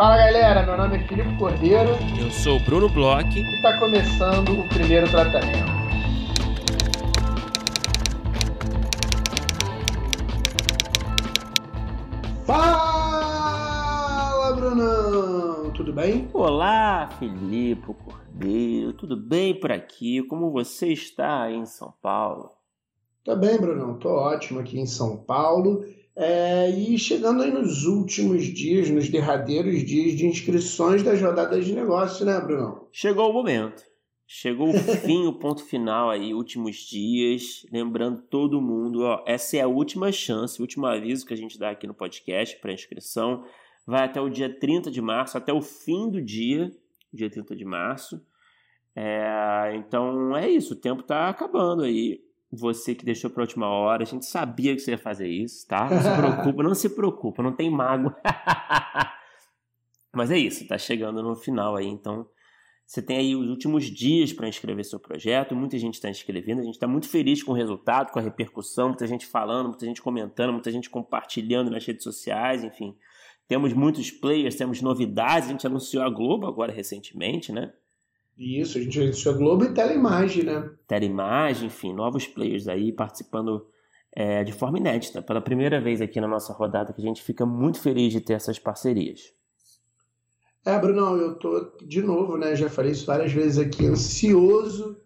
Fala galera, meu nome é Filipe Cordeiro. Eu sou o Bruno Bloch. E está começando o primeiro tratamento. Fala, Brunão! Tudo bem? Olá, Filipe Cordeiro. Tudo bem por aqui? Como você está aí em São Paulo? Tá bem, Brunão. Tô ótimo aqui em São Paulo. É, e chegando aí nos últimos dias, nos derradeiros dias de inscrições das rodadas de negócio, né, Brunão? Chegou o momento. Chegou o fim, o ponto final aí, últimos dias. Lembrando todo mundo, ó, essa é a última chance, o último aviso que a gente dá aqui no podcast para inscrição. Vai até o dia 30 de março, até o fim do dia, dia 30 de março. É, então é isso, o tempo está acabando aí. Você que deixou para a última hora, a gente sabia que você ia fazer isso, tá? Não se preocupa, não se preocupa, não tem mago. Mas é isso, tá chegando no final aí, então você tem aí os últimos dias para inscrever seu projeto, muita gente está inscrevendo, a gente está muito feliz com o resultado, com a repercussão, muita gente falando, muita gente comentando, muita gente compartilhando nas redes sociais, enfim. Temos muitos players, temos novidades, a gente anunciou a Globo agora recentemente, né? Isso, a gente anunciou a Globo e Teleimagem, né? Teleimagem, enfim, novos players aí participando é, de forma inédita, pela primeira vez aqui na nossa rodada, que a gente fica muito feliz de ter essas parcerias. É, Bruno, eu tô de novo, né? Já falei isso várias vezes aqui, ansioso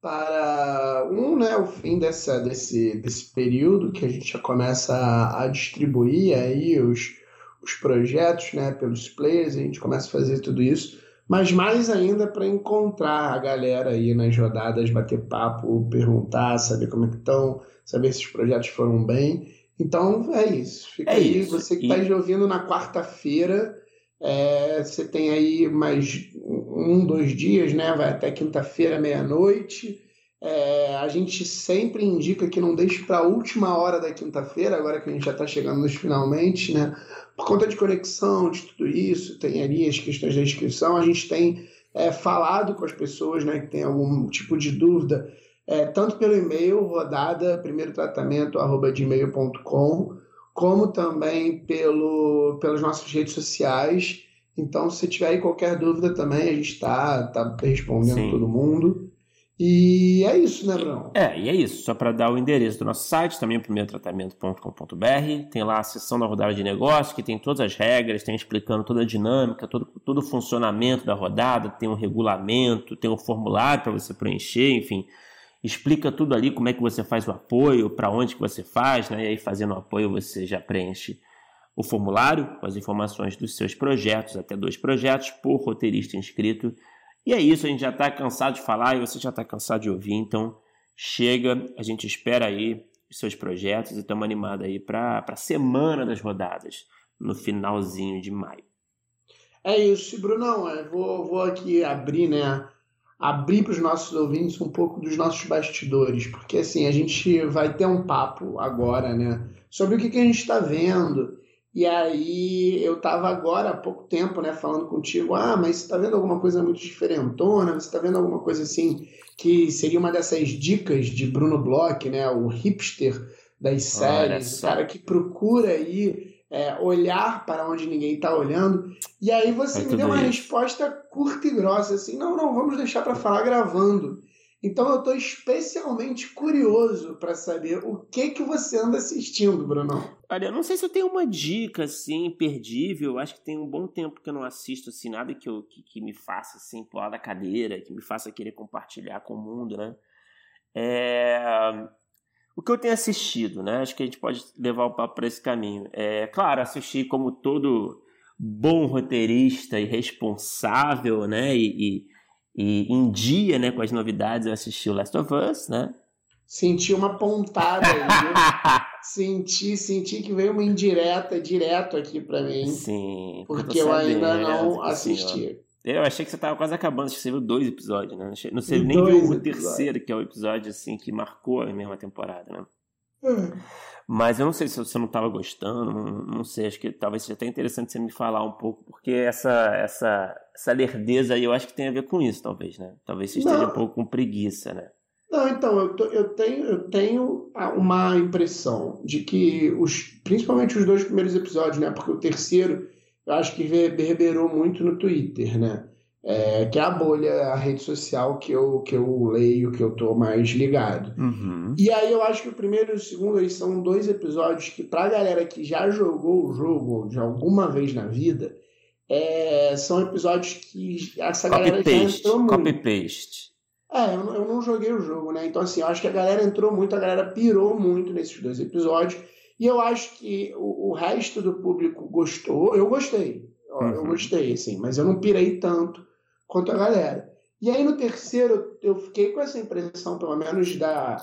para um, né, o fim dessa, desse, desse período que a gente já começa a, a distribuir aí os, os projetos, né, pelos players, a gente começa a fazer tudo isso, mas mais ainda para encontrar a galera aí nas rodadas, bater papo, perguntar, saber como é que estão, saber se os projetos foram bem. Então é isso. Fica é aí, isso. você que está e... ouvindo na quarta-feira é, você tem aí mais um, dois dias, né? Vai até quinta-feira, meia-noite. É, a gente sempre indica que não deixe para a última hora da quinta-feira, agora que a gente já está chegando nos finalmente, né? Por conta de conexão, de tudo isso, tem ali as questões da inscrição. A gente tem é, falado com as pessoas né, que tem algum tipo de dúvida, é, tanto pelo e-mail, rodada, primeiro tratamento, arroba gmail.com, como também pelo, pelas nossas redes sociais. Então, se tiver aí qualquer dúvida também, a gente está tá respondendo Sim. todo mundo. E é isso, né, Bruno? É, e é isso. Só para dar o endereço do nosso site, também primeirotratamento.com.br. Tem lá a seção da rodada de negócio, que tem todas as regras, tem explicando toda a dinâmica, todo, todo o funcionamento da rodada, tem um regulamento, tem um formulário para você preencher, enfim explica tudo ali, como é que você faz o apoio, para onde que você faz, né? E aí fazendo o apoio você já preenche o formulário com as informações dos seus projetos, até dois projetos por roteirista inscrito. E é isso, a gente já está cansado de falar e você já está cansado de ouvir, então chega, a gente espera aí os seus projetos e estamos animados aí para a semana das rodadas, no finalzinho de maio. É isso, Brunão, eu vou, vou aqui abrir, né, abrir para os nossos ouvintes um pouco dos nossos bastidores, porque assim, a gente vai ter um papo agora, né, sobre o que, que a gente está vendo. E aí eu estava agora há pouco tempo, né, falando contigo, ah, mas você está vendo alguma coisa muito diferentona? Você está vendo alguma coisa assim que seria uma dessas dicas de Bruno Bloch, né, o hipster das séries, o cara que procura aí é, olhar para onde ninguém está olhando. E aí você é me deu uma isso. resposta curta e grossa, assim, não, não, vamos deixar para falar gravando. Então eu estou especialmente curioso para saber o que que você anda assistindo, Bruno. Olha, eu não sei se eu tenho uma dica assim imperdível. Acho que tem um bom tempo que eu não assisto assim nada que, eu, que, que me faça assim pular da cadeira, que me faça querer compartilhar com o mundo, né? É... O que eu tenho assistido, né? Acho que a gente pode levar o papo para esse caminho. É claro, assisti como todo bom roteirista e responsável, né? E, e, e, em dia, né, com as novidades, eu assisti o Last of Us, né? Senti uma pontada aí, senti, senti que veio uma indireta direto aqui para mim. Sim. Porque eu ainda não assisti. Eu achei que você tava quase acabando, acho que você viu dois episódios, né? Não sei, nem viu o terceiro, que é o episódio assim que marcou a mesma temporada, né? Hum. Mas eu não sei se você não estava gostando, não, não, sei, acho que talvez seja até interessante você me falar um pouco, porque essa, essa, essa lerdeza aí eu acho que tem a ver com isso, talvez, né? Talvez você esteja não. um pouco com preguiça, né? Não, então, eu, eu, tenho, eu tenho uma impressão de que, os, principalmente os dois primeiros episódios, né? Porque o terceiro eu acho que reverberou muito no Twitter, né? É, que é a bolha, a rede social que eu, que eu leio, que eu tô mais ligado. Uhum. E aí eu acho que o primeiro e o segundo eles são dois episódios que, pra galera que já jogou o jogo de alguma vez na vida, é, são episódios que essa copy galera paste, já entrou muito. Copy paste. É, eu, eu não joguei o jogo, né? Então, assim, eu acho que a galera entrou muito, a galera pirou muito nesses dois episódios. E eu acho que o, o resto do público gostou. Eu gostei. Uhum. Eu gostei, assim, mas eu não pirei tanto quanto a galera. E aí no terceiro eu fiquei com essa impressão, pelo menos da,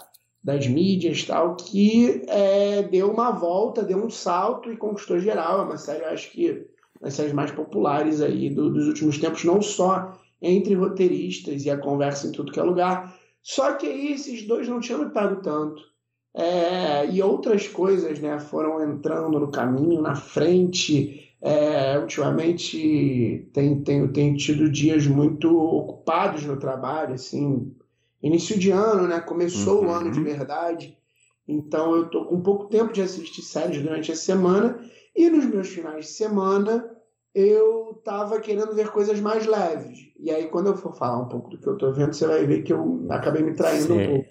das mídias tal, que é, deu uma volta, deu um salto e conquistou geral. É uma série, eu acho que das séries mais populares aí do, dos últimos tempos, não só entre roteiristas e a conversa em tudo que é lugar. Só que aí esses dois não tinham me pago tanto. É, e outras coisas né, foram entrando no caminho, na frente. É, ultimamente tem, tem, tem tido dias muito ocupados no trabalho, assim, início de ano, né? Começou uhum. o ano de verdade. Então eu tô com pouco tempo de assistir séries durante a semana e nos meus finais de semana eu tava querendo ver coisas mais leves. E aí quando eu for falar um pouco do que eu tô vendo, você vai ver que eu acabei me traindo Sim. um pouco.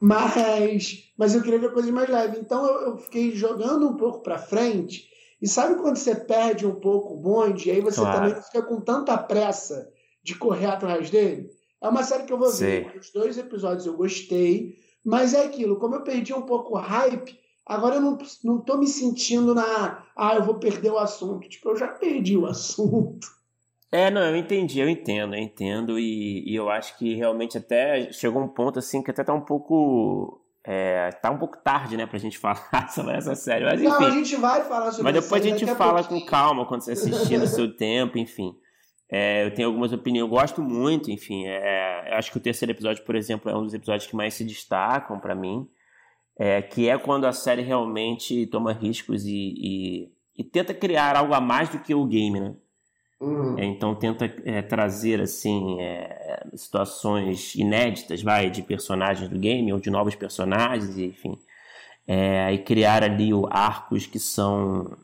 Mas, mas eu queria ver coisas mais leves. Então eu, eu fiquei jogando um pouco para frente e sabe quando você perde um pouco o bonde, e aí você claro. também fica com tanta pressa de correr atrás dele? É uma série que eu vou ver. Os dois episódios eu gostei, mas é aquilo, como eu perdi um pouco o hype, agora eu não, não tô me sentindo na. Ah, eu vou perder o assunto. Tipo, eu já perdi o assunto. É, não, eu entendi, eu entendo, eu entendo, e, e eu acho que realmente até chegou um ponto assim que até tá um pouco é, tá um pouco tarde, né, pra gente falar sobre essa série. Mas, enfim, não, a gente vai falar sobre Mas depois a gente fala com calma quando você assistir no seu tempo, enfim. É, eu tenho algumas opiniões, eu gosto muito, enfim. É, eu acho que o terceiro episódio, por exemplo, é um dos episódios que mais se destacam para mim. É, que é quando a série realmente toma riscos e, e, e, tenta criar algo a mais do que o game, né? Uhum. É, então tenta é, trazer assim é, situações inéditas, vai, de personagens do game ou de novos personagens, enfim, é, e criar ali o arcos que são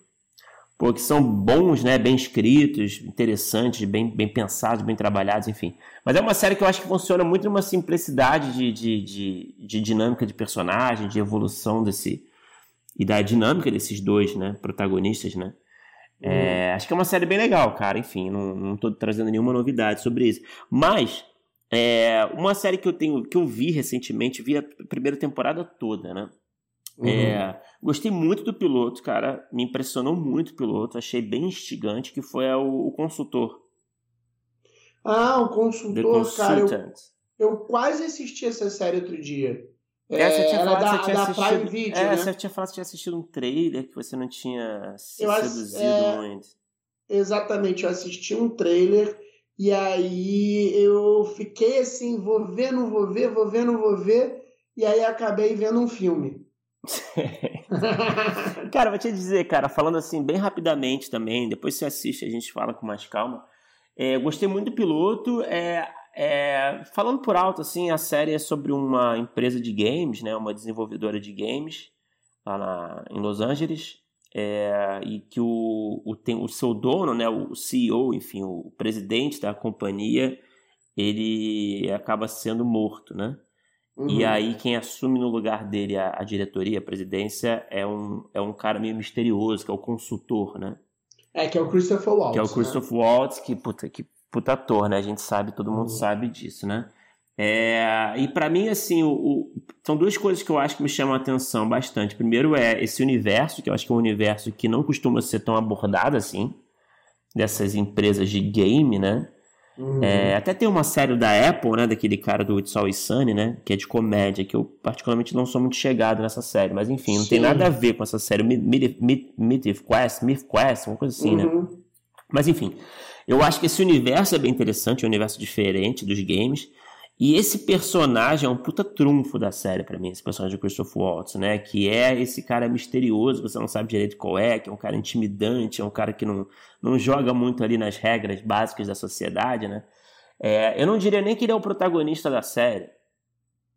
pô, que são bons, né, bem escritos, interessantes, bem, bem pensados, bem trabalhados, enfim. Mas é uma série que eu acho que funciona muito numa simplicidade de, de, de, de dinâmica de personagem, de evolução desse e da dinâmica desses dois, né, protagonistas, né. É, acho que é uma série bem legal, cara. Enfim, não, não tô trazendo nenhuma novidade sobre isso. Mas, é, uma série que eu tenho, que eu vi recentemente, vi a primeira temporada toda, né? Uhum. É, gostei muito do piloto, cara. Me impressionou muito o piloto. Achei bem instigante, que foi o, o consultor. Ah, o consultor, cara. Eu, eu quase assisti essa série outro dia. É, você tinha falado da, você tinha assistido, Prime Video, é, né? você tinha falado que tinha assistido um trailer que você não tinha se eu seduzido é, muito. Exatamente, eu assisti um trailer e aí eu fiquei assim, vou ver, não vou ver, vou ver, não vou ver, e aí acabei vendo um filme. cara, vou te dizer, cara, falando assim bem rapidamente também, depois você assiste, a gente fala com mais calma. É, gostei muito do piloto. É, é, falando por alto, assim, a série é sobre uma empresa de games, né, uma desenvolvedora de games lá na, em Los Angeles, é, e que o, o, tem, o seu dono, né, o CEO, enfim, o presidente da companhia, ele acaba sendo morto, né? Uhum. E aí quem assume no lugar dele a, a, diretoria, a presidência, é um, é um cara meio misterioso, que é o consultor, né? É, que é o Christopher Waltz. Que é o né? Christopher né? Waltz, que, puta, que puta ator, né? A gente sabe, todo mundo uhum. sabe disso, né? É, e para mim, assim, o, o, são duas coisas que eu acho que me chamam a atenção bastante. Primeiro é esse universo, que eu acho que é um universo que não costuma ser tão abordado assim, dessas empresas de game, né? Uhum. É, até tem uma série da Apple, né? Daquele cara do It's Always Sunny, né? Que é de comédia, que eu particularmente não sou muito chegado nessa série. Mas enfim, não Sim. tem nada a ver com essa série. Myth Quest, Myth Quest, uma coisa assim, né? uhum. né? Mas enfim, eu acho que esse universo é bem interessante, é um universo diferente dos games. E esse personagem é um puta trunfo da série para mim, esse personagem de Christopher Waltz, né? Que é esse cara misterioso, você não sabe direito qual é, que é um cara intimidante, é um cara que não, não joga muito ali nas regras básicas da sociedade, né? É, eu não diria nem que ele é o protagonista da série.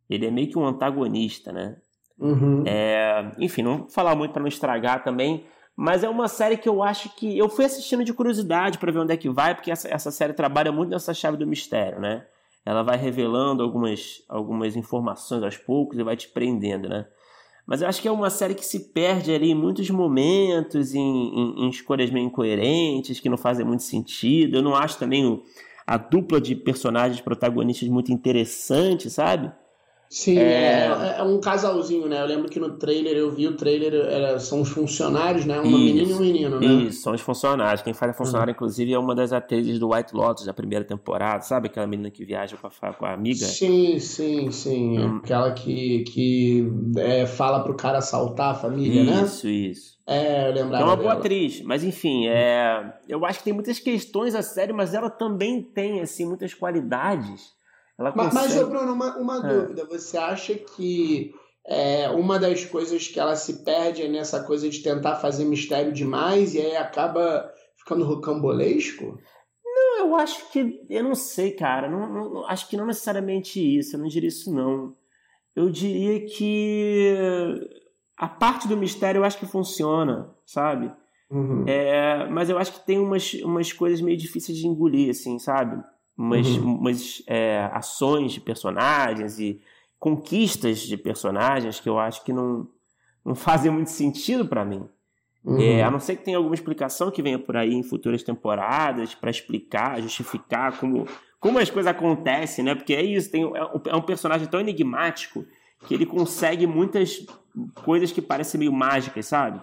Ele é meio que um antagonista, né? Uhum. É, enfim, não vou falar muito para não estragar também, Mas é uma série que eu acho que. Eu fui assistindo de curiosidade para ver onde é que vai, porque essa, essa série trabalha muito nessa chave do mistério, né? Ela vai revelando algumas, algumas informações aos poucos e vai te prendendo, né? Mas eu acho que é uma série que se perde ali em muitos momentos, em, em, em escolhas meio incoerentes, que não fazem muito sentido. Eu não acho também o, a dupla de personagens protagonistas muito interessante, sabe? Sim, é... É, é... um casalzinho, né? Eu lembro que no trailer eu vi o trailer, era, são os funcionários, né? Uma menina e um menino, né? Isso, são os funcionários. Quem faz a funcionária, uhum. inclusive, é uma das atrizes do White Lotus da primeira temporada, sabe? Aquela menina que viaja com a, com a amiga. Sim, sim, sim. Hum. Aquela que, que é, fala pro cara assaltar a família, isso, né? Isso, isso. É, eu lembrava. É uma boa dela. atriz, mas enfim, é... eu acho que tem muitas questões a série, mas ela também tem, assim, muitas qualidades ela consegue... Mas, mas Bruno, uma, uma é. dúvida. Você acha que é, uma das coisas que ela se perde é nessa coisa de tentar fazer mistério demais e aí acaba ficando rocambolesco? Não, eu acho que. Eu não sei, cara. Não, não, acho que não necessariamente isso. Eu não diria isso, não. Eu diria que a parte do mistério eu acho que funciona, sabe? Uhum. É, mas eu acho que tem umas, umas coisas meio difíceis de engolir, assim, sabe? Umas, uhum. umas é, ações de personagens e conquistas de personagens que eu acho que não, não fazem muito sentido para mim. Uhum. É, a não ser que tenha alguma explicação que venha por aí em futuras temporadas para explicar, justificar como, como as coisas acontecem, né? Porque é isso, tem, é um personagem tão enigmático que ele consegue muitas coisas que parecem meio mágicas, sabe?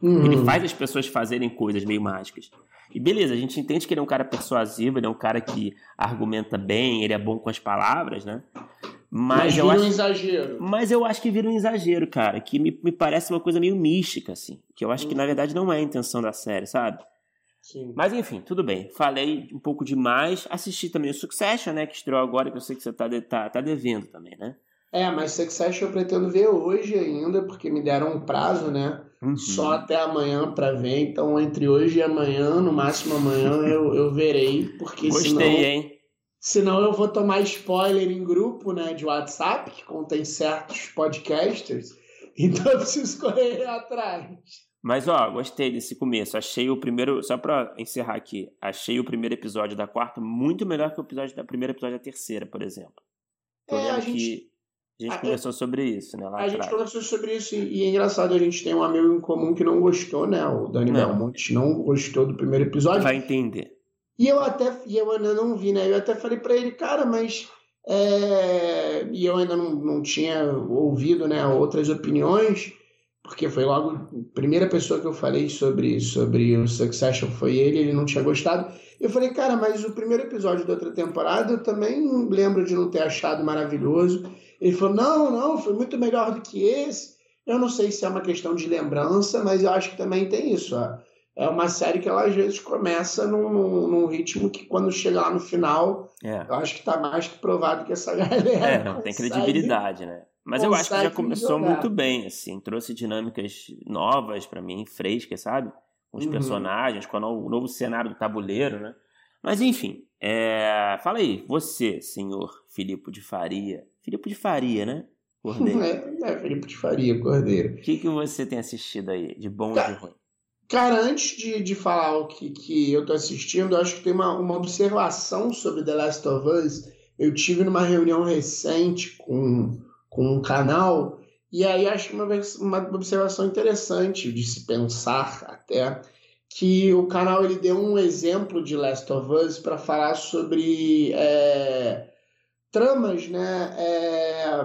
Uhum. Ele faz as pessoas fazerem coisas meio mágicas. E beleza, a gente entende que ele é um cara persuasivo, ele é um cara que argumenta bem, ele é bom com as palavras, né? Mas, mas eu acho, um exagero. Mas eu acho que vira um exagero, cara, que me, me parece uma coisa meio mística, assim. Que eu acho hum. que na verdade não é a intenção da série, sabe? Sim. Mas enfim, tudo bem. Falei um pouco demais. Assisti também o Succession, né? Que estreou agora, que eu sei que você tá, tá, tá devendo também, né? É, mas Succession eu pretendo ver hoje ainda, porque me deram um prazo, né? Uhum. Só até amanhã para ver. Então, entre hoje e amanhã, no máximo amanhã, eu, eu verei. Porque Gostei, senão, hein? Senão eu vou tomar spoiler em grupo né, de WhatsApp, que contém certos podcasters. Então eu preciso correr atrás. Mas ó, gostei desse começo. Achei o primeiro, só para encerrar aqui, achei o primeiro episódio da quarta muito melhor que o episódio da primeiro episódio da terceira, por exemplo. Tô é, a gente... que a gente a, conversou sobre isso, né? a atrás. gente conversou sobre isso e, e, é engraçado, a gente tem um amigo em comum que não gostou, né? O Dani não. Belmonte não gostou do primeiro episódio. Vai entender. E eu até, e eu ainda não vi, né? Eu até falei para ele, cara, mas. É... E eu ainda não, não tinha ouvido né, outras opiniões, porque foi logo a primeira pessoa que eu falei sobre, sobre o Succession foi ele, ele não tinha gostado. Eu falei, cara, mas o primeiro episódio da outra temporada eu também lembro de não ter achado maravilhoso. Ele falou: não, não, foi muito melhor do que esse. Eu não sei se é uma questão de lembrança, mas eu acho que também tem isso. Ó. É uma série que ela às vezes começa num, num ritmo que quando chega lá no final, é. eu acho que está mais que provado que essa galera. É, não, tem credibilidade, né? Mas eu acho que já começou jogar. muito bem, assim, trouxe dinâmicas novas para mim, frescas, sabe? Com os uhum. personagens, com o novo cenário do tabuleiro, né? Mas enfim, é... fala aí, você, senhor Filipe de Faria, Filipe de Faria, né? Cordeiro. É, é Filipe de Faria, Cordeiro. O que, que você tem assistido aí, de bom e de ruim? Cara, antes de, de falar o que, que eu tô assistindo, eu acho que tem uma, uma observação sobre The Last of Us. Eu tive numa reunião recente com, com um canal, e aí acho uma, uma observação interessante de se pensar até, que o canal ele deu um exemplo de Last of Us para falar sobre é, tramas, né, é,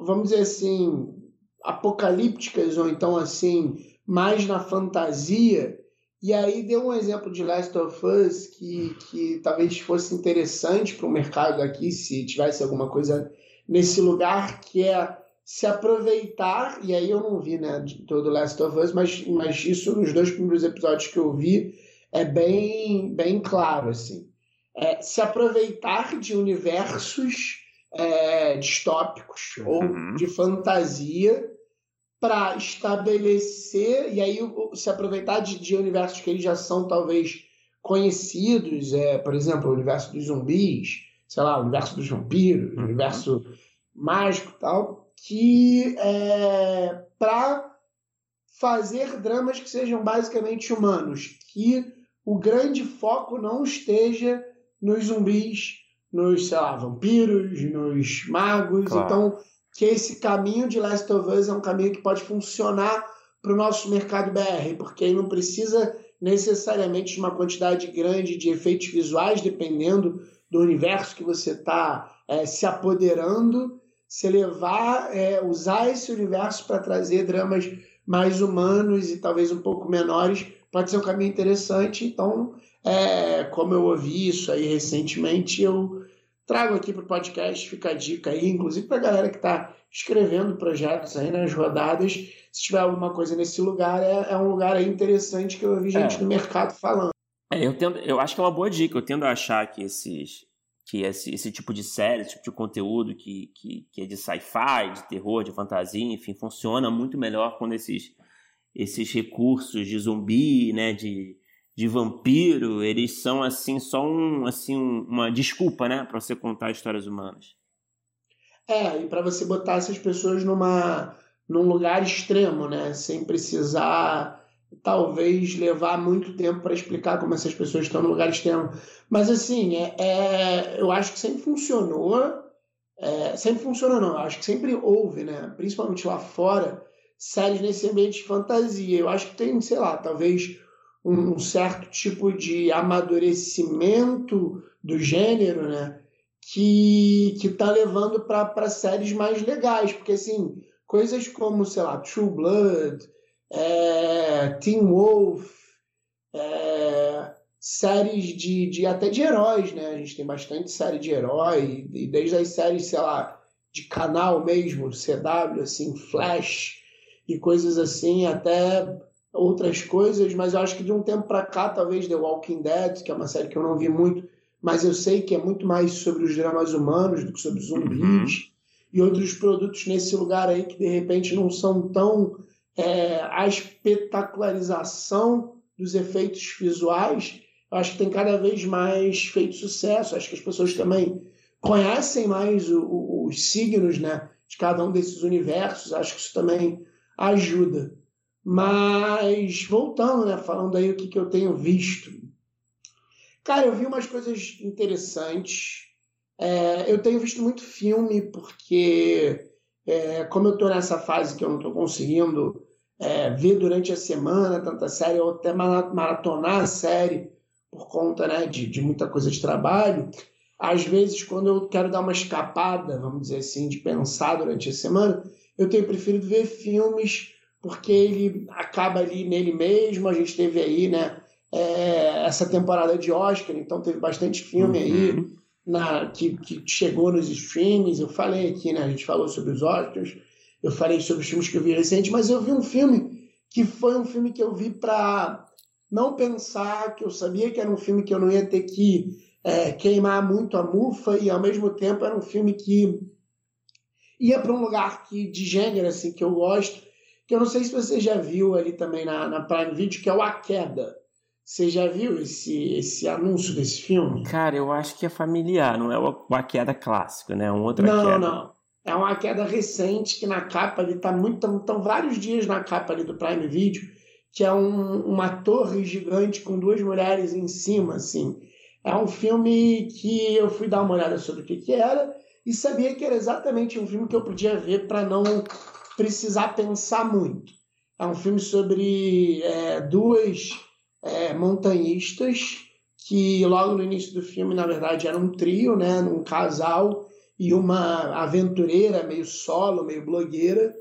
vamos dizer assim, apocalípticas ou então assim, mais na fantasia. E aí deu um exemplo de Last of Us que, que talvez fosse interessante para o mercado aqui, se tivesse alguma coisa nesse lugar, que é se aproveitar, e aí eu não vi né, de todo Last of Us, mas, mas isso nos dois primeiros episódios que eu vi é bem, bem claro, assim é, se aproveitar de universos é, distópicos uhum. ou de fantasia para estabelecer e aí se aproveitar de, de, universos que eles já são talvez conhecidos, é, por exemplo, o universo dos zumbis, sei lá, o universo dos vampiros, o uhum. universo mágico e tal, que é, para fazer dramas que sejam basicamente humanos, que o grande foco não esteja nos zumbis, nos, sei lá, vampiros, nos magos. Claro. Então, que esse caminho de Last of Us é um caminho que pode funcionar para o nosso mercado BR, porque aí não precisa necessariamente de uma quantidade grande de efeitos visuais, dependendo do universo que você está é, se apoderando, se levar, é, usar esse universo para trazer dramas mais humanos e talvez um pouco menores, pode ser um caminho interessante. Então, é, como eu ouvi isso aí recentemente, eu trago aqui para o podcast, fica a dica aí, inclusive para a galera que está escrevendo projetos aí nas rodadas, se tiver alguma coisa nesse lugar, é, é um lugar aí interessante que eu ouvi gente é. no mercado falando. É, eu, tendo, eu acho que é uma boa dica, eu tendo a achar que esses que esse, esse tipo de série, esse tipo de conteúdo que, que, que é de sci-fi, de terror, de fantasia, enfim, funciona muito melhor quando esses, esses recursos de zumbi, né, de, de vampiro, eles são assim só um, assim, uma desculpa, né, para você contar histórias humanas. É, e para você botar essas pessoas numa num lugar extremo, né, sem precisar talvez levar muito tempo para explicar como essas pessoas estão no lugar extremo. Mas assim, é, é eu acho que sempre funcionou. É, sempre funcionou, não. Eu acho que sempre houve, né? Principalmente lá fora, séries nesse ambiente de fantasia. Eu acho que tem, sei lá, talvez um certo tipo de amadurecimento do gênero, né? Que, que tá levando para séries mais legais. Porque, assim, coisas como, sei lá, True Blood, é, Teen Wolf, é, séries de, de até de heróis, né? A gente tem bastante série de herói, e desde as séries, sei lá, de canal mesmo, CW, assim, Flash e coisas assim, até outras coisas, mas eu acho que de um tempo para cá, talvez The Walking Dead, que é uma série que eu não vi muito, mas eu sei que é muito mais sobre os dramas humanos do que sobre zumbis uhum. e outros produtos nesse lugar aí que de repente não são tão é, a espetacularização dos efeitos visuais, eu acho que tem cada vez mais feito sucesso. Acho que as pessoas também conhecem mais o, o, os signos né, de cada um desses universos. Acho que isso também ajuda. Mas, voltando, né, falando aí o que, que eu tenho visto. Cara, eu vi umas coisas interessantes. É, eu tenho visto muito filme, porque é, como eu estou nessa fase que eu não estou conseguindo é, ver durante a semana tanta série, ou até maratonar a série por conta né, de, de muita coisa de trabalho, às vezes, quando eu quero dar uma escapada, vamos dizer assim, de pensar durante a semana, eu tenho preferido ver filmes, porque ele acaba ali nele mesmo. A gente teve aí, né, é, essa temporada de Oscar, então teve bastante filme uhum. aí na, que, que chegou nos streams. Eu falei aqui, né, a gente falou sobre os Oscars. Eu falei sobre os filmes que eu vi recente, mas eu vi um filme que foi um filme que eu vi para não pensar, que eu sabia que era um filme que eu não ia ter que é, queimar muito a mufa, e ao mesmo tempo era um filme que ia para um lugar que, de gênero assim, que eu gosto, que eu não sei se você já viu ali também na, na Prime Video, que é o A Queda. Você já viu esse, esse anúncio desse filme? Cara, eu acho que é familiar, não é o A Queda clássico, né? É um outro Não, queda. não. É uma queda recente que na capa ali tá muito. Estão vários dias na capa ali do Prime Video, que é um, uma torre gigante com duas mulheres em cima, assim. É um filme que eu fui dar uma olhada sobre o que, que era e sabia que era exatamente um filme que eu podia ver para não precisar pensar muito. É um filme sobre é, duas é, montanhistas que logo no início do filme, na verdade, era um trio, né, um casal e uma aventureira meio solo, meio blogueira,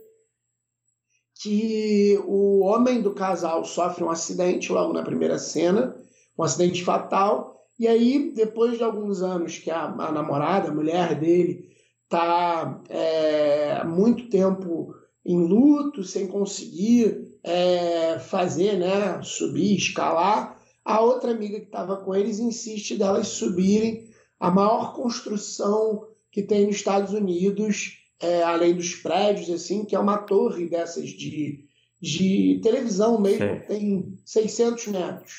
que o homem do casal sofre um acidente logo na primeira cena, um acidente fatal, e aí, depois de alguns anos que a, a namorada, a mulher dele, está é, muito tempo em luto, sem conseguir é, fazer, né, subir, escalar, a outra amiga que estava com eles insiste delas subirem a maior construção que tem nos Estados Unidos, é, além dos prédios, assim, que é uma torre dessas de, de televisão mesmo, Sim. tem 600 metros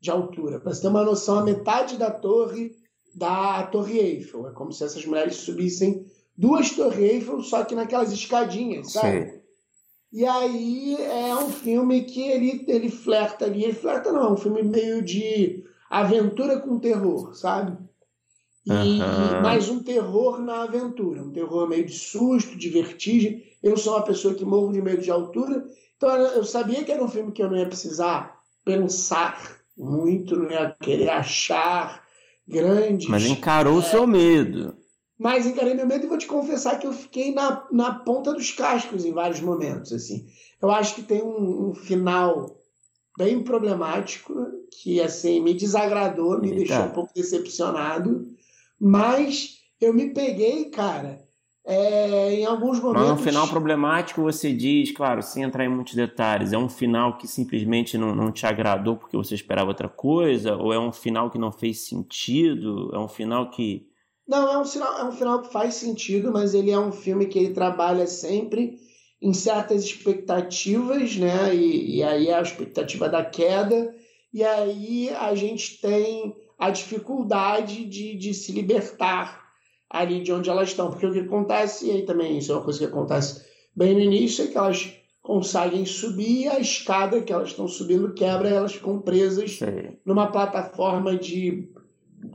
de altura. Para você ter uma noção, a metade da torre da Torre Eiffel. É como se essas mulheres subissem duas Torres Eiffel, só que naquelas escadinhas, sabe? Sim. E aí é um filme que ele, ele flerta ali, ele flerta não, é um filme meio de aventura com terror, sabe? E uhum. mais um terror na aventura, um terror meio de susto, de vertigem. Eu sou uma pessoa que morro de medo de altura, então eu sabia que era um filme que eu não ia precisar pensar muito, não ia querer achar grandes. Mas encarou o é, seu medo. Mas encarei meu medo e vou te confessar que eu fiquei na, na ponta dos cascos em vários momentos. assim. Eu acho que tem um, um final bem problemático que assim me desagradou, me Eita. deixou um pouco decepcionado. Mas eu me peguei, cara, é, em alguns momentos. Mas um final problemático, você diz, claro, sem entrar em muitos detalhes, é um final que simplesmente não, não te agradou porque você esperava outra coisa? Ou é um final que não fez sentido? É um final que. Não, é um, final, é um final que faz sentido, mas ele é um filme que ele trabalha sempre em certas expectativas, né? E, e aí é a expectativa da queda, e aí a gente tem a dificuldade de, de se libertar ali de onde elas estão. Porque o que acontece, e aí também isso é uma coisa que acontece bem no início, é que elas conseguem subir e a escada que elas estão subindo quebra e elas ficam presas Sim. numa plataforma de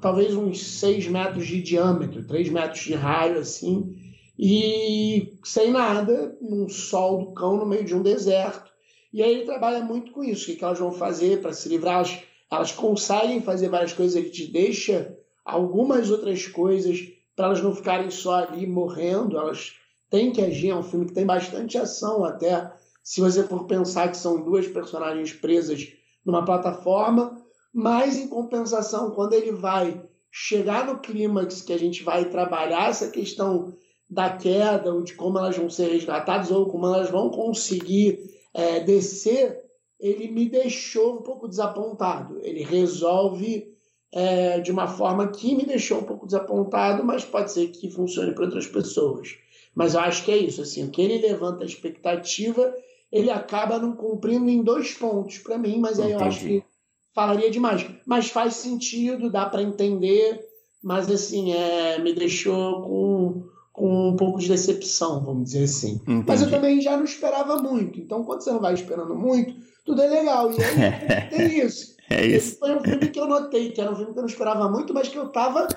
talvez uns 6 metros de diâmetro, 3 metros de raio, assim, e sem nada, num sol do cão no meio de um deserto. E aí ele trabalha muito com isso, o que, elas vão fazer para se livrar. Elas elas conseguem fazer várias coisas, ele te deixa algumas outras coisas para elas não ficarem só ali morrendo, elas têm que agir. É um filme que tem bastante ação, até se você for pensar que são duas personagens presas numa plataforma, mas em compensação, quando ele vai chegar no clímax que a gente vai trabalhar essa questão da queda, ou de como elas vão ser resgatadas, ou como elas vão conseguir é, descer ele me deixou um pouco desapontado. Ele resolve é, de uma forma que me deixou um pouco desapontado, mas pode ser que funcione para outras pessoas. Mas eu acho que é isso. Assim, o que ele levanta a expectativa, ele acaba não cumprindo em dois pontos para mim, mas aí Entendi. eu acho que falaria demais. Mas faz sentido, dá para entender, mas assim, é, me deixou com, com um pouco de decepção, vamos dizer assim. Entendi. Mas eu também já não esperava muito. Então, quando você não vai esperando muito, tudo é legal. E aí tem isso. É isso. Esse foi um filme que eu notei, que era um filme que eu não esperava muito, mas que eu estava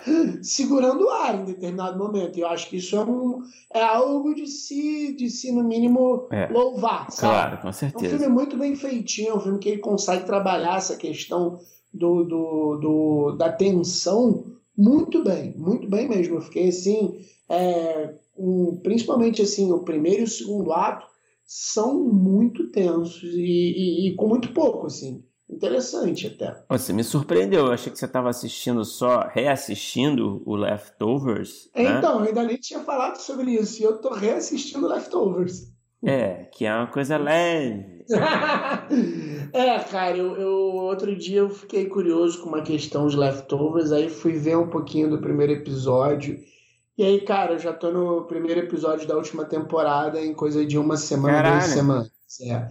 segurando o ar em determinado momento. E eu acho que isso é, um, é algo de se, de se, no mínimo, é. louvar. Sabe? Claro, com certeza. É um filme muito bem feitinho, é um filme que ele consegue trabalhar essa questão do, do, do da tensão muito bem, muito bem mesmo. Eu fiquei assim, é, um, principalmente assim, o primeiro e o segundo ato são muito tensos e, e, e com muito pouco, assim. Interessante até. Você me surpreendeu. Eu achei que você estava assistindo só, reassistindo o Leftovers. É, né? Então, eu ainda nem tinha falado sobre isso. E eu tô reassistindo Leftovers. É, que é uma coisa leve. é, cara, eu, eu, outro dia eu fiquei curioso com uma questão de Leftovers, aí fui ver um pouquinho do primeiro episódio e aí, cara, eu já tô no primeiro episódio da última temporada, em coisa de uma semana, Caralho. duas semanas. É.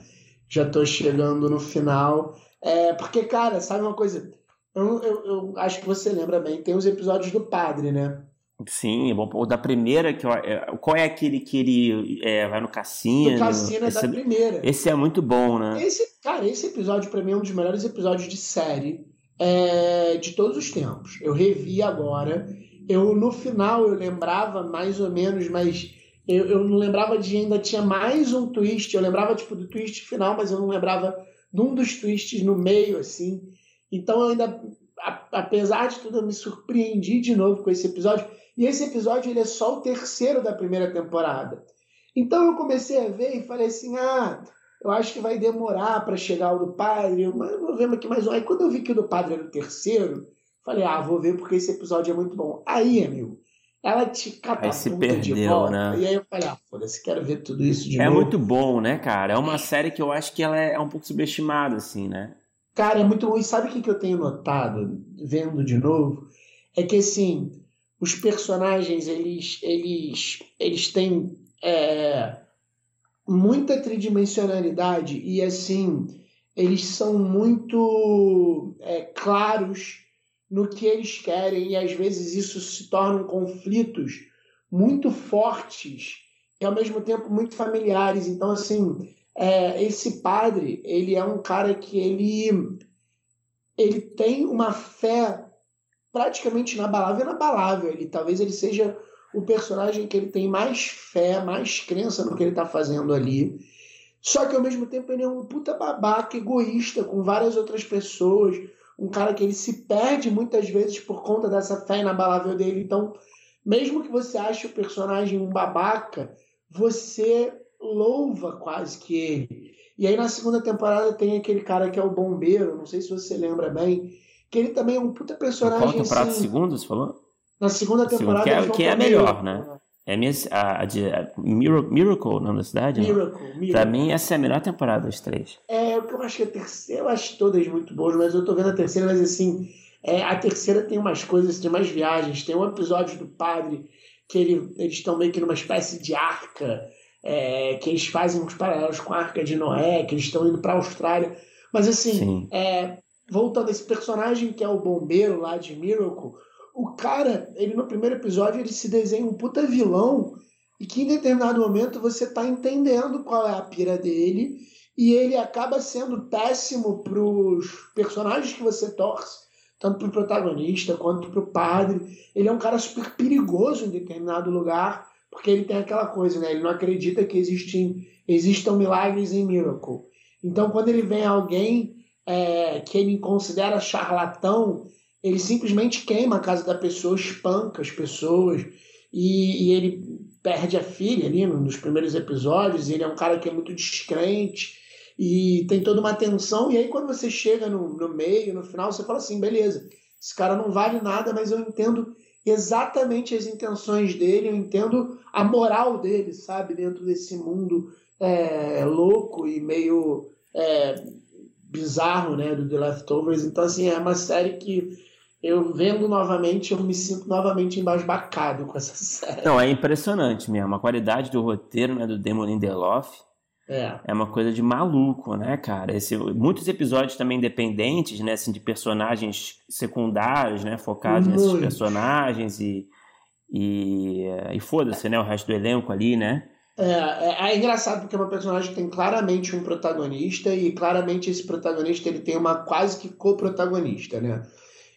Já tô chegando no final. É, porque, cara, sabe uma coisa? Eu, eu, eu, acho que você lembra bem, tem os episódios do padre, né? Sim, é. O da primeira, que é, qual é aquele que ele é, vai no cassino? Do cassino é da primeira. Esse é muito bom, né? Esse, cara, esse episódio para mim é um dos melhores episódios de série é, de todos os tempos. Eu revi agora eu no final eu lembrava mais ou menos, mas eu, eu não lembrava de ainda tinha mais um twist. Eu lembrava tipo do twist final, mas eu não lembrava de um dos twists no meio assim. Então eu ainda, apesar de tudo, eu me surpreendi de novo com esse episódio. E esse episódio ele é só o terceiro da primeira temporada. Então eu comecei a ver e falei assim, ah, eu acho que vai demorar para chegar o do padre, mas vou ver aqui mais um. Aí quando eu vi que o do padre era o terceiro, Falei, ah, vou ver porque esse episódio é muito bom. Aí, amigo, ela te catapulta perdeu, de volta. Né? E aí eu falei, ah, foda-se, quero ver tudo isso de é novo. É muito bom, né, cara? É uma série que eu acho que ela é um pouco subestimada, assim, né? Cara, é muito bom. E sabe o que, que eu tenho notado, vendo de novo? É que, assim, os personagens, eles, eles, eles têm é, muita tridimensionalidade e, assim, eles são muito é, claros no que eles querem e às vezes isso se tornam conflitos muito fortes e ao mesmo tempo muito familiares. Então, assim, é, esse padre, ele é um cara que ele, ele tem uma fé praticamente inabalável, inabalável. Ele, talvez ele seja o personagem que ele tem mais fé, mais crença no que ele está fazendo ali. Só que ao mesmo tempo ele é um puta babaca, egoísta, com várias outras pessoas. Um cara que ele se perde muitas vezes por conta dessa fé inabalável dele. Então, mesmo que você ache o personagem um babaca, você louva quase que ele. E aí na segunda temporada tem aquele cara que é o bombeiro, não sei se você lembra bem, que ele também é um puta personagem. Qual temporada assim, segunda, você falou? Na segunda temporada. Que é, que é a melhor, né? É minha, a, a, de, a Miracle, o nome da cidade? Miracle, Miracle. Pra mim, essa é a melhor temporada das três. É, eu acho que a terceira, eu acho todas muito boas, mas eu tô vendo a terceira, mas assim, é, a terceira tem umas coisas, tem mais viagens. Tem um episódio do padre que ele, eles estão meio que numa espécie de arca, é, que eles fazem uns paralelos com a arca de Noé, que eles estão indo pra Austrália. Mas assim, é, voltando a esse personagem que é o bombeiro lá de Miracle, o cara, ele no primeiro episódio, ele se desenha um puta vilão e que em determinado momento você tá entendendo qual é a pira dele e ele acaba sendo péssimo pros personagens que você torce, tanto pro protagonista quanto pro padre. Ele é um cara super perigoso em determinado lugar, porque ele tem aquela coisa, né? Ele não acredita que existem, existam milagres em Miracle. Então, quando ele vem alguém é, que ele considera charlatão ele simplesmente queima a casa da pessoa, espanca as pessoas e, e ele perde a filha ali nos primeiros episódios. ele é um cara que é muito descrente e tem toda uma tensão. E aí, quando você chega no, no meio, no final, você fala assim: beleza, esse cara não vale nada, mas eu entendo exatamente as intenções dele, eu entendo a moral dele, sabe, dentro desse mundo é, louco e meio é, bizarro, né, do The Leftovers. Então, assim, é uma série que eu vendo novamente, eu me sinto novamente embasbacado com essa série. Não, é impressionante mesmo. A qualidade do roteiro né, do Damon Lindelof é. é uma coisa de maluco, né, cara? Esse, muitos episódios também independentes, né, assim, de personagens secundários, né, focados Muito. nesses personagens e, e, e foda-se, né, o resto do elenco ali, né? É, é, é, engraçado porque é uma personagem que tem claramente um protagonista e claramente esse protagonista ele tem uma quase que co-protagonista, né?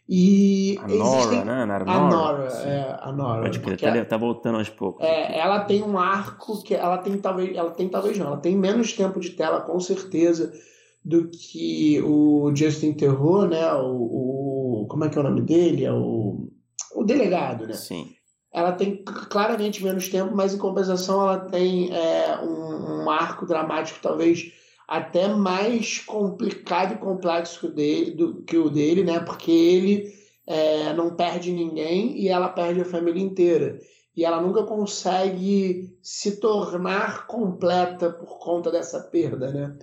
E a Nora, existem... né? A Nora, é, a Nora. Pode crer, tá, tá, voltando aos poucos. É, ela tem um arco que ela tem talvez, ela tem talvez não, ela tem menos tempo de tela com certeza do que o Justin Terror, né? O, o como é que é o nome dele? É o, o delegado, né? Sim. Ela tem claramente menos tempo, mas em compensação ela tem é, um, um arco dramático talvez até mais complicado e complexo dele, do, que o dele, né? Porque ele é, não perde ninguém e ela perde a família inteira. E ela nunca consegue se tornar completa por conta dessa perda, né?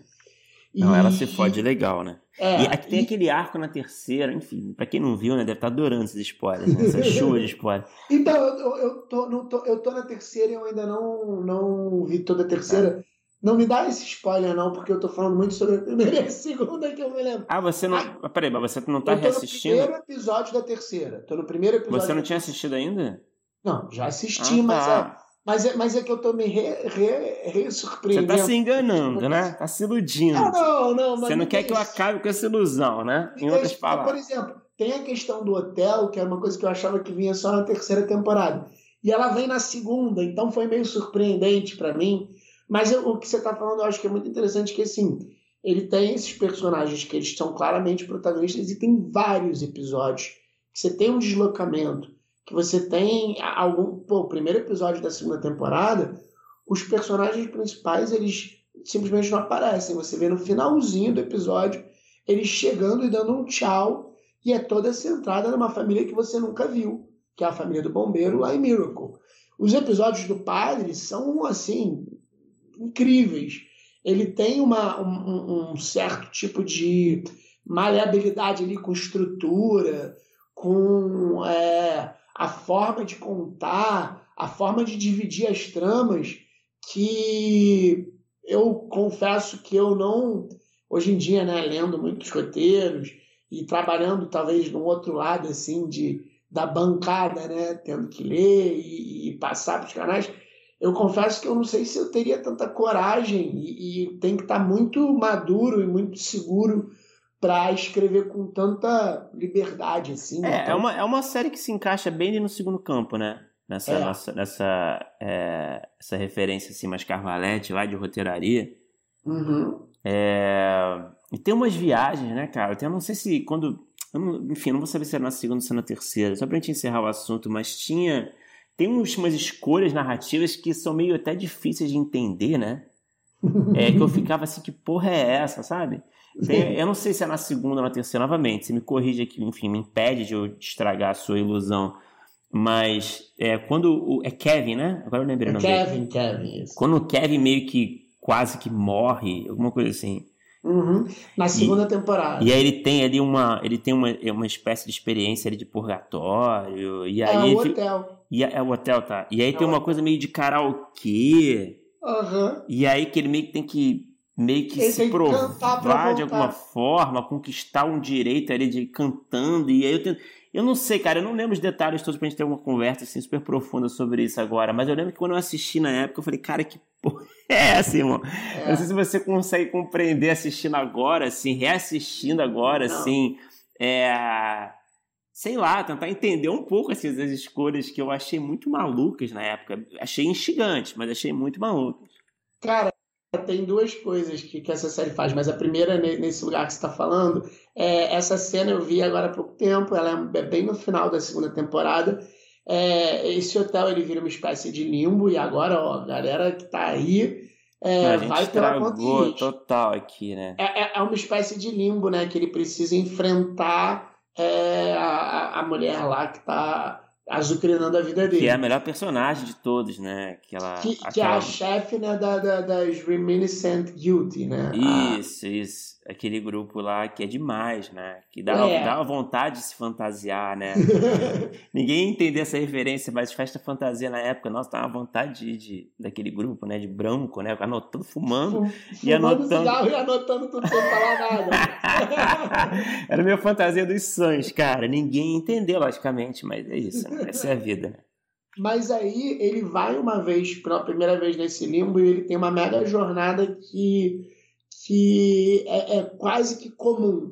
E... Não, ela se fode legal, né? É, e aqui tem e... aquele arco na terceira, enfim, pra quem não viu, né, deve estar tá adorando esses spoilers, né? essa chuva de spoilers. Então, eu, eu, tô, tô, eu tô na terceira e eu ainda não, não vi toda a terceira. É. Não me dá esse spoiler, não, porque eu tô falando muito sobre a primeira e a segunda que eu me lembro. Ah, você não. Ah, peraí, mas você não tá eu tô reassistindo? No primeiro episódio da terceira. Tô no primeiro episódio. Você não tinha assistido ainda? Não, já assisti, ah, mas, tá. é, mas, é, mas é que eu tô me re, re, re. Você tá se enganando, né? Tá se iludindo. Não, não, não. Você não quer que eu acabe com essa ilusão, né? Em outras palavras. Por exemplo, tem a questão do hotel, que é uma coisa que eu achava que vinha só na terceira temporada. E ela vem na segunda, então foi meio surpreendente para mim mas eu, o que você está falando eu acho que é muito interessante, que assim, ele tem esses personagens que eles são claramente protagonistas e tem vários episódios que você tem um deslocamento, que você tem algum... Pô, o primeiro episódio da segunda temporada, os personagens principais, eles simplesmente não aparecem. Você vê no finalzinho do episódio eles chegando e dando um tchau e é toda centrada numa família que você nunca viu, que é a família do bombeiro lá em Miracle. Os episódios do padre são, assim, incríveis. Ele tem uma, um, um certo tipo de maleabilidade ali com estrutura, com é, a forma de contar, a forma de dividir as tramas, que eu confesso que eu não, hoje em dia, né, lendo muitos roteiros e trabalhando talvez no outro lado assim de da bancada, né, tendo que ler e, e passar para os canais, eu confesso que eu não sei se eu teria tanta coragem e, e tem que estar tá muito maduro e muito seguro para escrever com tanta liberdade assim. É, então... é, uma, é uma série que se encaixa bem no segundo campo, né? Nessa, é. nossa, nessa é, essa referência assim, mais Carvalete lá de roteiraria. Uhum. É, e tem umas viagens, né, cara? Eu não sei se quando. Não, enfim, não vou saber se era na segunda ou se era na terceira, só pra gente encerrar o assunto, mas tinha. Tem umas escolhas narrativas que são meio até difíceis de entender, né? É que eu ficava assim, que porra é essa, sabe? Tem, eu não sei se é na segunda ou na terceira, novamente, você me corrige aqui, enfim, me impede de eu estragar a sua ilusão. Mas é, quando o. É Kevin, né? Agora eu lembrei o nome Kevin, dele. Kevin, isso. Quando o Kevin meio que quase que morre, alguma coisa assim. Uhum. Na segunda e, temporada. E aí ele tem ali uma, ele tem uma, uma espécie de experiência ali de purgatório. E é aí é o hotel. E é, é o hotel, tá. E aí é tem uma coisa meio de karaokê. Uhum. E aí que ele meio que tem que meio que ele se provar de alguma forma, conquistar um direito ali de ir cantando. E aí eu tento, eu não sei, cara, eu não lembro os detalhes todos pra gente ter uma conversa assim, super profunda sobre isso agora, mas eu lembro que quando eu assisti na época, eu falei, cara, que é essa, irmão? É. Eu não sei se você consegue compreender assistindo agora, assim, reassistindo agora, não. assim, é... Sei lá, tentar entender um pouco assim, as escolhas que eu achei muito malucas na época. Achei instigantes, mas achei muito malucas. Cara, tem duas coisas que, que essa série faz, mas a primeira, nesse lugar que você está falando, é essa cena eu vi agora há pouco tempo, ela é bem no final da segunda temporada. É, esse hotel ele vira uma espécie de limbo, e agora, ó, a galera que está aí é, vai pela conta total aqui, né? É, é, é, uma espécie de limbo, né? Que ele precisa enfrentar é, a, a mulher lá que está azucrinando a vida dele. Que é a melhor personagem de todos, né? Que, ela, que, aquela... que é a chefe né, da, da, das Reminiscent Guilty, né? Isso, a... isso aquele grupo lá que é demais, né? Que dá, é. dá vontade de se fantasiar, né? Ninguém entender essa referência, mas festa fantasia na época, nossa, dá uma vontade de, de, daquele grupo, né? De branco, né? Anotando, fumando, e anotando. e anotando tudo sem falar nada. Era minha fantasia dos sonhos, cara. Ninguém entendeu, logicamente, mas é isso, né? Essa é a vida, né? Mas aí ele vai uma vez, pela primeira vez nesse limbo, e ele tem uma mega jornada que que é, é quase que comum.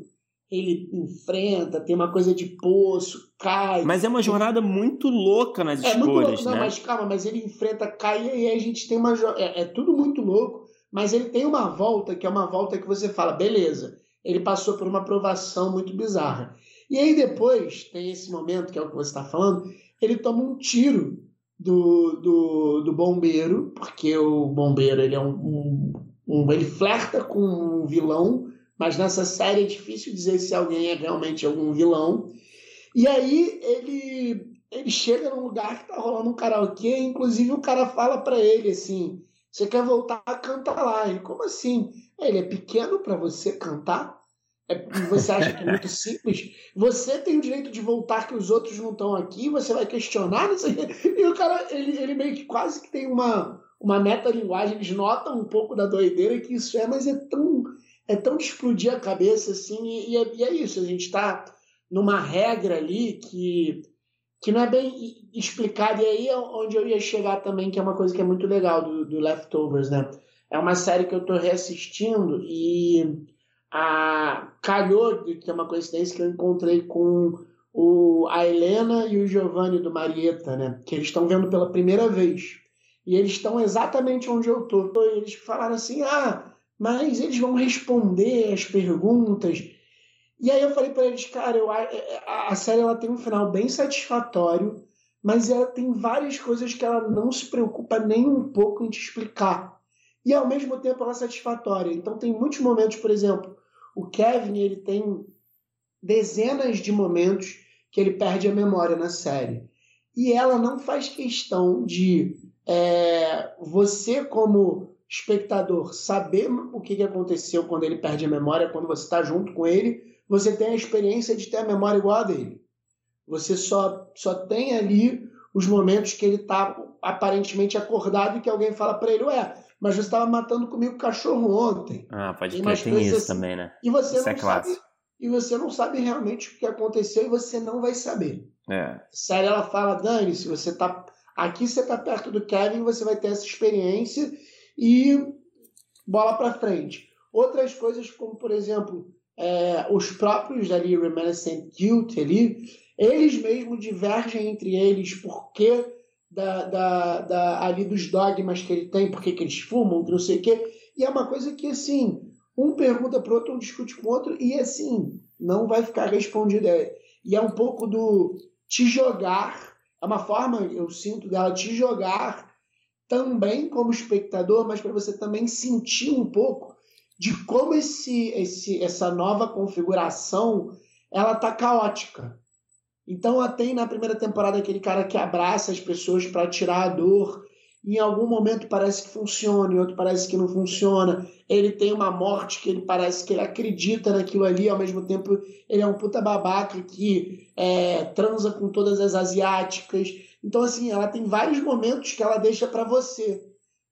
Ele enfrenta, tem uma coisa de poço, cai. Mas é uma jornada muito louca nas é escolhas, Não, né? mas calma, mas ele enfrenta, cai e aí a gente tem uma. É, é tudo muito louco, mas ele tem uma volta que é uma volta que você fala, beleza, ele passou por uma provação muito bizarra. E aí depois tem esse momento, que é o que você está falando, ele toma um tiro do, do, do bombeiro, porque o bombeiro ele é um, um um, ele flerta com um vilão, mas nessa série é difícil dizer se alguém é realmente algum vilão. E aí ele ele chega num lugar que tá rolando um karaokê, inclusive o cara fala para ele assim: "Você quer voltar a cantar lá?" Ele: "Como assim?" Ele é pequeno para você cantar? É, você acha que é muito simples? Você tem o direito de voltar que os outros não estão aqui, você vai questionar, não sei. E o cara, ele, ele meio que quase que tem uma, uma metalinguagem, eles notam um pouco da doideira que isso é, mas é tão, é tão de explodir a cabeça assim, e, e, é, e é, isso, a gente está numa regra ali que, que não é bem explicada, e aí é onde eu ia chegar também, que é uma coisa que é muito legal do, do Leftovers, né? É uma série que eu estou reassistindo e a, calhou de ter uma coincidência que eu encontrei com o, a Helena e o Giovanni do Marieta, né? Que eles estão vendo pela primeira vez. E eles estão exatamente onde eu estou. Eles falaram assim: ah, mas eles vão responder as perguntas. E aí eu falei para eles, cara, eu, a, a série ela tem um final bem satisfatório, mas ela tem várias coisas que ela não se preocupa nem um pouco em te explicar. E ao mesmo tempo ela é satisfatória. Então tem muitos momentos, por exemplo, o Kevin ele tem dezenas de momentos que ele perde a memória na série. E ela não faz questão de é, você, como espectador, saber o que, que aconteceu quando ele perde a memória, quando você está junto com ele, você tem a experiência de ter a memória igual a dele. Você só, só tem ali os momentos que ele está aparentemente acordado e que alguém fala para ele, ué, mas você estava matando comigo cachorro ontem. Ah, pode ter, tem isso assim. também, né? E você isso não é sabe, e você não sabe realmente o que aconteceu e você não vai saber. É. Sério, ela fala, Dani, se você está Aqui você está perto do Kevin, você vai ter essa experiência e bola para frente. Outras coisas, como por exemplo, é, os próprios ali, Reminiscent Guilt ali, eles mesmos divergem entre eles porque da, da, da, ali dos dogmas que ele tem, porque que eles fumam, que não sei o quê. E é uma coisa que, assim, um pergunta para outro, um discute com o outro, e assim, não vai ficar respondido. É, e é um pouco do te jogar, é uma forma, eu sinto dela, te jogar também como espectador, mas para você também sentir um pouco de como esse, esse, essa nova configuração ela tá caótica. Então tem na primeira temporada aquele cara que abraça as pessoas para tirar a dor. Em algum momento parece que funciona, em outro parece que não funciona. Ele tem uma morte que ele parece que ele acredita naquilo ali, ao mesmo tempo ele é um puta babaca que é, transa com todas as asiáticas. Então, assim, ela tem vários momentos que ela deixa para você,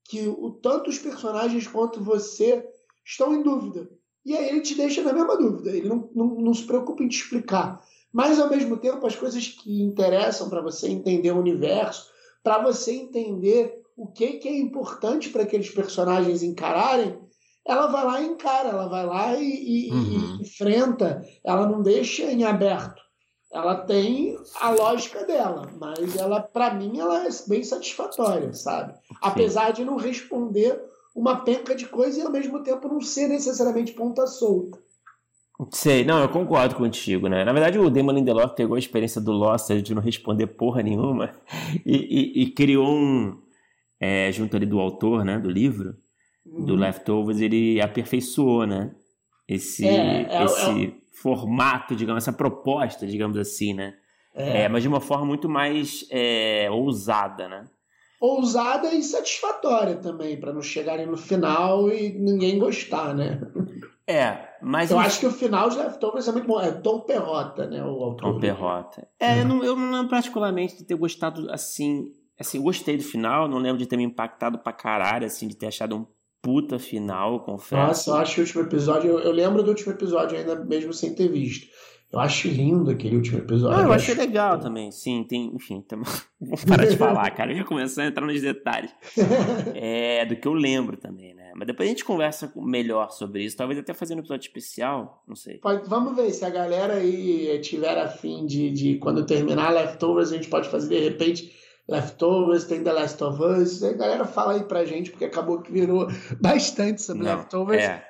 que o, tanto os personagens quanto você estão em dúvida. E aí ele te deixa na mesma dúvida, ele não, não, não se preocupa em te explicar. Mas, ao mesmo tempo, as coisas que interessam para você entender o universo, para você entender o que, que é importante para aqueles personagens encararem, ela vai lá e encara, ela vai lá e, e, uhum. e enfrenta, ela não deixa em aberto. Ela tem a lógica dela, mas ela, para mim, ela é bem satisfatória, sabe? Sim. Apesar de não responder uma penca de coisa e ao mesmo tempo não ser necessariamente ponta solta. Sei, não, eu concordo contigo, né? Na verdade, o Damon Lindelof pegou a experiência do Lost de não responder porra nenhuma e, e, e criou um, é, junto ali do autor, né, do livro, uhum. do Leftovers, ele aperfeiçoou, né? Esse, é, é, esse é formato, digamos, essa proposta, digamos assim, né? É. é mas de uma forma muito mais ousada, né? Ousada e satisfatória também, para não chegarem no final e ninguém gostar, né? É, mas. Eu acho que o final de Leftovers é muito bom. É Tom Perrota, né? O autor. Tom Perrota. É, eu, não, eu não lembro particularmente de ter gostado assim. Assim, gostei do final, não lembro de ter me impactado pra caralho, assim, de ter achado um puta final, confesso. Nossa, eu acho o último episódio. Eu, eu lembro do último episódio ainda, mesmo sem ter visto. Eu acho lindo aquele último episódio. Ah, eu, achei acho... legal também, sim, tem, enfim, tem... vou parar de falar, cara, eu ia começar a entrar nos detalhes é, do que eu lembro também, né? Mas depois a gente conversa melhor sobre isso, talvez até fazendo um episódio especial, não sei. Pode, vamos ver se a galera aí tiver afim de, de quando terminar Leftovers, a gente pode fazer de repente Leftovers, tem The Last of Us, a galera fala aí pra gente, porque acabou que virou bastante sobre não, Leftovers. É.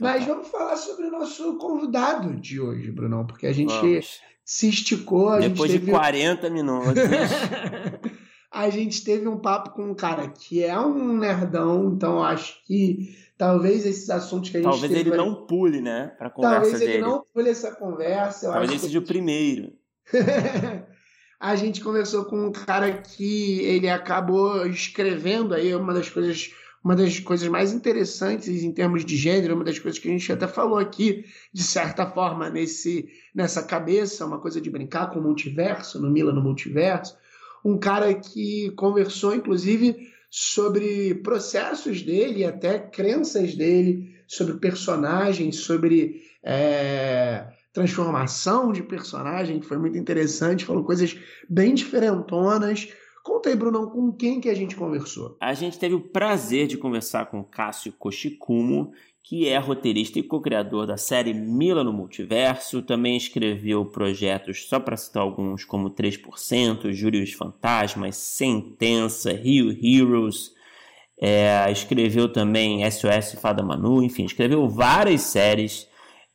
Mas vamos falar sobre o nosso convidado de hoje, Brunão, porque a gente vamos. se esticou. A Depois gente de 40 minutos. a gente teve um papo com um cara que é um nerdão, então acho que talvez esses assuntos que a gente Talvez ele não pule, né, pra conversa Talvez dele. ele não pule essa conversa. Talvez ele seja o primeiro. a gente conversou com um cara que ele acabou escrevendo aí uma das coisas uma das coisas mais interessantes em termos de gênero, uma das coisas que a gente até falou aqui, de certa forma, nesse, nessa cabeça, uma coisa de brincar com o multiverso, no Mila no multiverso. Um cara que conversou, inclusive, sobre processos dele, até crenças dele, sobre personagens, sobre é, transformação de personagem, que foi muito interessante, falou coisas bem diferentonas Conta aí, Brunão, com quem que a gente conversou? A gente teve o prazer de conversar com Cássio Koshikumo, que é roteirista e co-criador da série Mila no Multiverso. Também escreveu projetos, só para citar alguns, como 3%, Júri os Fantasmas, Sentença, Rio Heroes. É, escreveu também SOS Fada Manu, enfim, escreveu várias séries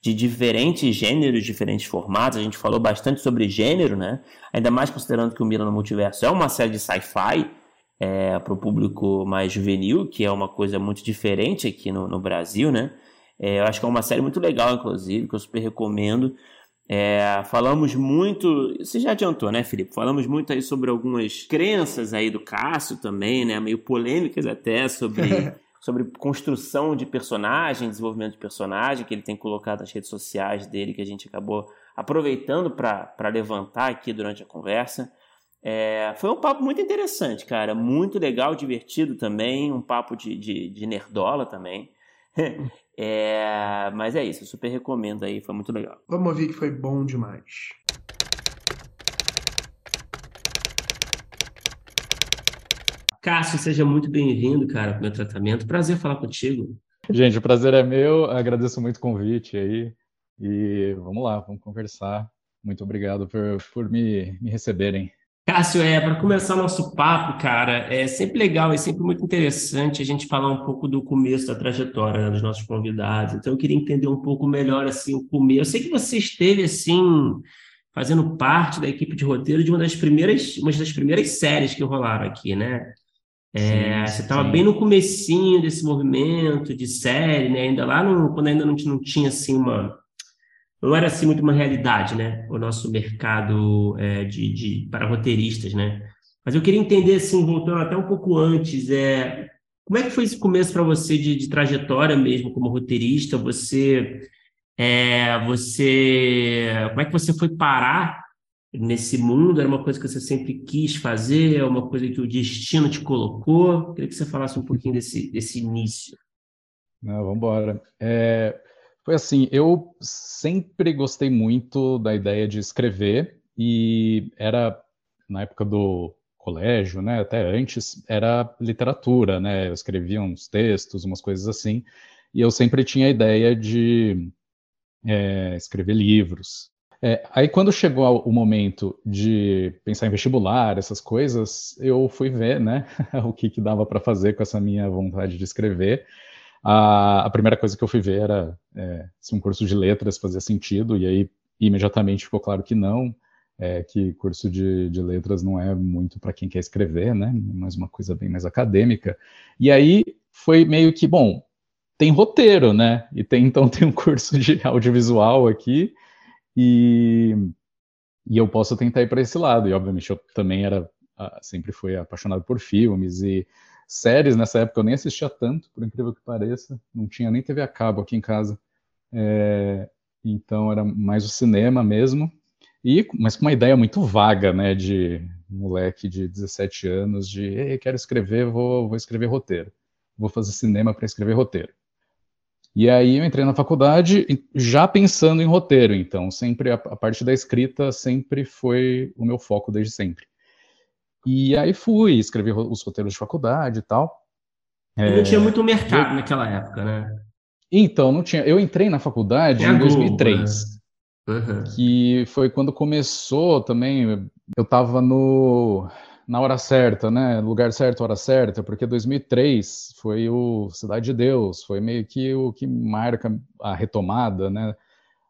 de diferentes gêneros, diferentes formatos. A gente falou bastante sobre gênero, né? Ainda mais considerando que o Mira no Multiverso é uma série de sci-fi é, para o público mais juvenil, que é uma coisa muito diferente aqui no, no Brasil, né? É, eu acho que é uma série muito legal, inclusive, que eu super recomendo. É, falamos muito, você já adiantou, né, Felipe? Falamos muito aí sobre algumas crenças aí do Cássio também, né? Meio polêmicas até sobre sobre construção de personagem, desenvolvimento de personagem, que ele tem colocado nas redes sociais dele, que a gente acabou aproveitando para levantar aqui durante a conversa. É, foi um papo muito interessante, cara. Muito legal, divertido também. Um papo de, de, de nerdola também. é, mas é isso, eu super recomendo aí, foi muito legal. Vamos ouvir que foi bom demais. Cássio, seja muito bem-vindo, cara, para o meu tratamento. Prazer falar contigo. Gente, o prazer é meu. Agradeço muito o convite aí. E vamos lá, vamos conversar. Muito obrigado por, por me, me receberem. Cássio, é, para começar nosso papo, cara, é sempre legal, é sempre muito interessante a gente falar um pouco do começo da trajetória né, dos nossos convidados. Então, eu queria entender um pouco melhor assim o começo. Eu sei que você esteve assim fazendo parte da equipe de roteiro de uma das primeiras, uma das primeiras séries que rolaram aqui, né? É, sim, você estava bem no comecinho desse movimento de série, né? Ainda lá no, quando ainda não, não tinha assim uma não era assim muito uma realidade, né? O nosso mercado é, de, de, para roteiristas, né? Mas eu queria entender, assim, voltando até um pouco antes, é, como é que foi esse começo para você de, de, trajetória mesmo como roteirista? Você, é, você, como é que você foi parar nesse mundo? Era uma coisa que você sempre quis fazer? É uma coisa que o destino te colocou? Queria que você falasse um pouquinho desse, desse início. Não, vamos embora. É, foi assim, eu sempre gostei muito da ideia de escrever e era na época do colégio, né, até antes, era literatura, né? Eu escrevia uns textos, umas coisas assim, e eu sempre tinha a ideia de é, escrever livros. É, aí quando chegou o momento de pensar em vestibular, essas coisas, eu fui ver, né, o que, que dava para fazer com essa minha vontade de escrever a, a primeira coisa que eu fui ver era é, se um curso de letras fazia sentido, e aí imediatamente ficou claro que não, é, que curso de, de letras não é muito para quem quer escrever, né? Mas uma coisa bem mais acadêmica. E aí foi meio que, bom, tem roteiro, né? E tem, então tem um curso de audiovisual aqui, e, e eu posso tentar ir para esse lado. E obviamente eu também era sempre fui apaixonado por filmes e Séries nessa época eu nem assistia tanto, por incrível que pareça. Não tinha nem TV a cabo aqui em casa. É, então era mais o cinema mesmo. E, mas com uma ideia muito vaga, né, de moleque de 17 anos, de quero escrever, vou, vou escrever roteiro. Vou fazer cinema para escrever roteiro. E aí eu entrei na faculdade já pensando em roteiro, então sempre a, a parte da escrita sempre foi o meu foco desde sempre. E aí fui, escrevi os roteiros de faculdade e tal. E não tinha muito mercado eu... naquela época, né? Então, não tinha. Eu entrei na faculdade em 2003, né? uhum. que foi quando começou também. Eu estava no na hora certa, né? Lugar certo, hora certa, porque 2003 foi o Cidade de Deus, foi meio que o que marca a retomada, né?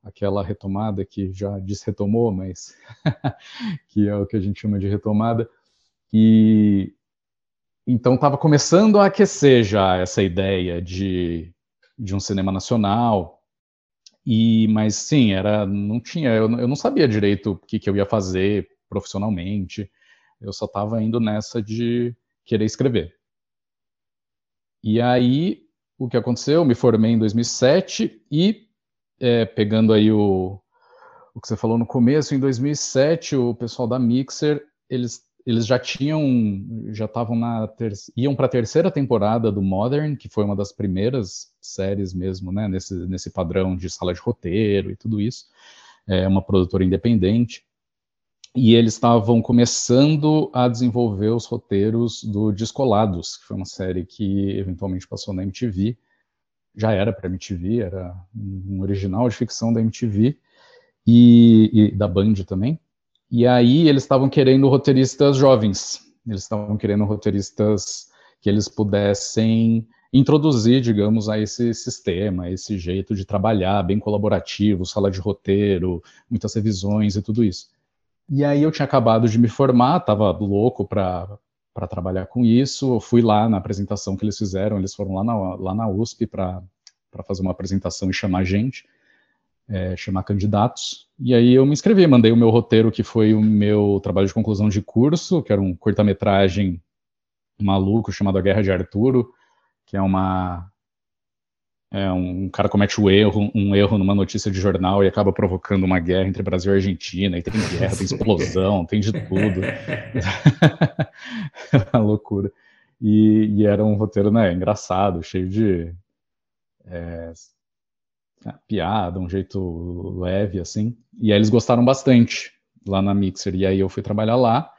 Aquela retomada que já desretomou, mas que é o que a gente chama de retomada. E então estava começando a aquecer já essa ideia de, de um cinema nacional. E mas sim, era não tinha, eu, eu não sabia direito o que, que eu ia fazer profissionalmente. Eu só estava indo nessa de querer escrever. E aí o que aconteceu? Eu me formei em 2007 e é, pegando aí o, o que você falou no começo, em 2007 o pessoal da Mixer eles eles já tinham, já estavam na ter, iam para a terceira temporada do Modern, que foi uma das primeiras séries mesmo, né, nesse, nesse padrão de sala de roteiro e tudo isso. É uma produtora independente. E eles estavam começando a desenvolver os roteiros do Descolados, que foi uma série que eventualmente passou na MTV. Já era para MTV, era um original de ficção da MTV e, e da Band também. E aí eles estavam querendo roteiristas jovens, eles estavam querendo roteiristas que eles pudessem introduzir, digamos, a esse sistema, esse jeito de trabalhar, bem colaborativo, sala de roteiro, muitas revisões e tudo isso. E aí eu tinha acabado de me formar, estava louco para para trabalhar com isso. Eu fui lá na apresentação que eles fizeram, eles foram lá na, lá na USP para fazer uma apresentação e chamar gente é, chamar candidatos. E aí eu me inscrevi, mandei o meu roteiro, que foi o meu trabalho de conclusão de curso, que era um curta-metragem maluco chamado A Guerra de Arturo, que é uma é, um cara comete um erro, um erro numa notícia de jornal e acaba provocando uma guerra entre Brasil e Argentina, e tem guerra, tem explosão, tem de tudo. é uma loucura. E, e, era um roteiro né, engraçado, cheio de é, piada, um jeito leve, assim. E aí eles gostaram bastante lá na Mixer. E aí eu fui trabalhar lá.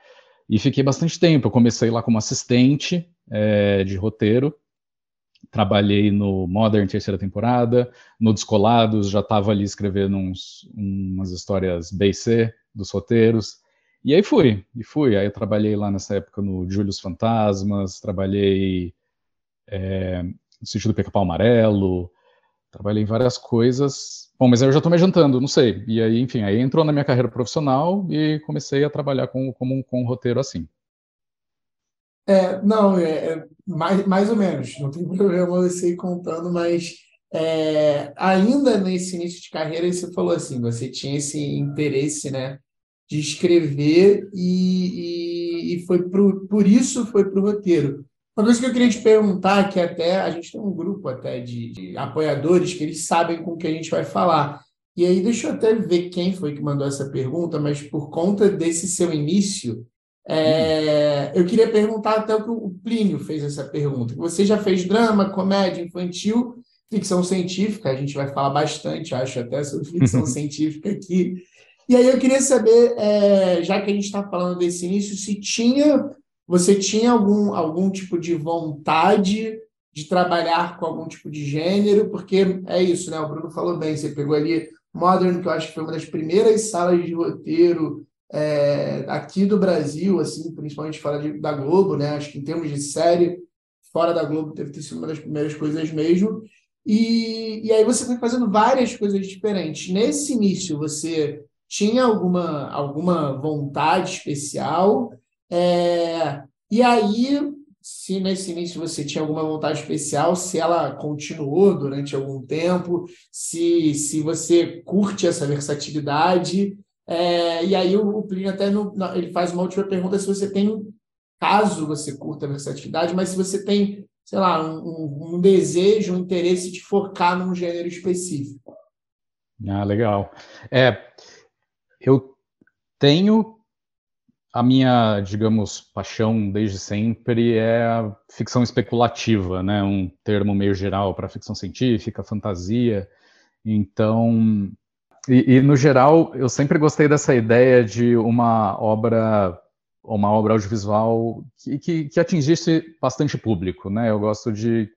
e fiquei bastante tempo. Eu comecei lá como assistente é, de roteiro, trabalhei no Modern terceira temporada, no Descolados já estava ali escrevendo uns, umas histórias B e C dos roteiros. E aí fui, e fui. Aí eu trabalhei lá nessa época no Július Fantasmas, trabalhei é, no sítio do Pica-Pau Amarelo, trabalhei em várias coisas. Bom, mas aí eu já estou me adiantando, não sei. E aí, enfim, aí entrou na minha carreira profissional e comecei a trabalhar com, com, com um roteiro assim. É, não, é, é, mais, mais ou menos, não tem problema você ir contando, mas é, ainda nesse início de carreira, você falou assim, você tinha esse interesse, né, de escrever e, e, e foi pro, por isso foi para o roteiro. Uma coisa que eu queria te perguntar, que até a gente tem um grupo até de, de apoiadores que eles sabem com o que a gente vai falar. E aí, deixa eu até ver quem foi que mandou essa pergunta, mas por conta desse seu início, é, eu queria perguntar até o que o Plínio fez essa pergunta. Você já fez drama, comédia infantil, ficção científica, a gente vai falar bastante, acho, até sobre ficção científica aqui. E aí eu queria saber, é, já que a gente está falando desse início, se tinha, você tinha algum, algum tipo de vontade de trabalhar com algum tipo de gênero, porque é isso, né? O Bruno falou bem, você pegou ali Modern, que eu acho que foi uma das primeiras salas de roteiro é, aqui do Brasil, assim, principalmente fora de, da Globo, né? Acho que em termos de série, fora da Globo deve ter sido uma das primeiras coisas mesmo. E, e aí você foi fazendo várias coisas diferentes. Nesse início, você tinha alguma, alguma vontade especial? É, e aí, se nesse início você tinha alguma vontade especial, se ela continuou durante algum tempo, se, se você curte essa versatilidade é, e aí o, o Plínio até no, ele faz uma última pergunta se você tem, caso você curta a versatilidade, mas se você tem, sei lá, um, um desejo, um interesse de focar num gênero específico. Ah, legal. É, eu tenho a minha, digamos, paixão desde sempre é a ficção especulativa, né? Um termo meio geral para ficção científica, fantasia. Então, e, e, no geral, eu sempre gostei dessa ideia de uma obra, uma obra audiovisual que, que, que atingisse bastante público, né? Eu gosto de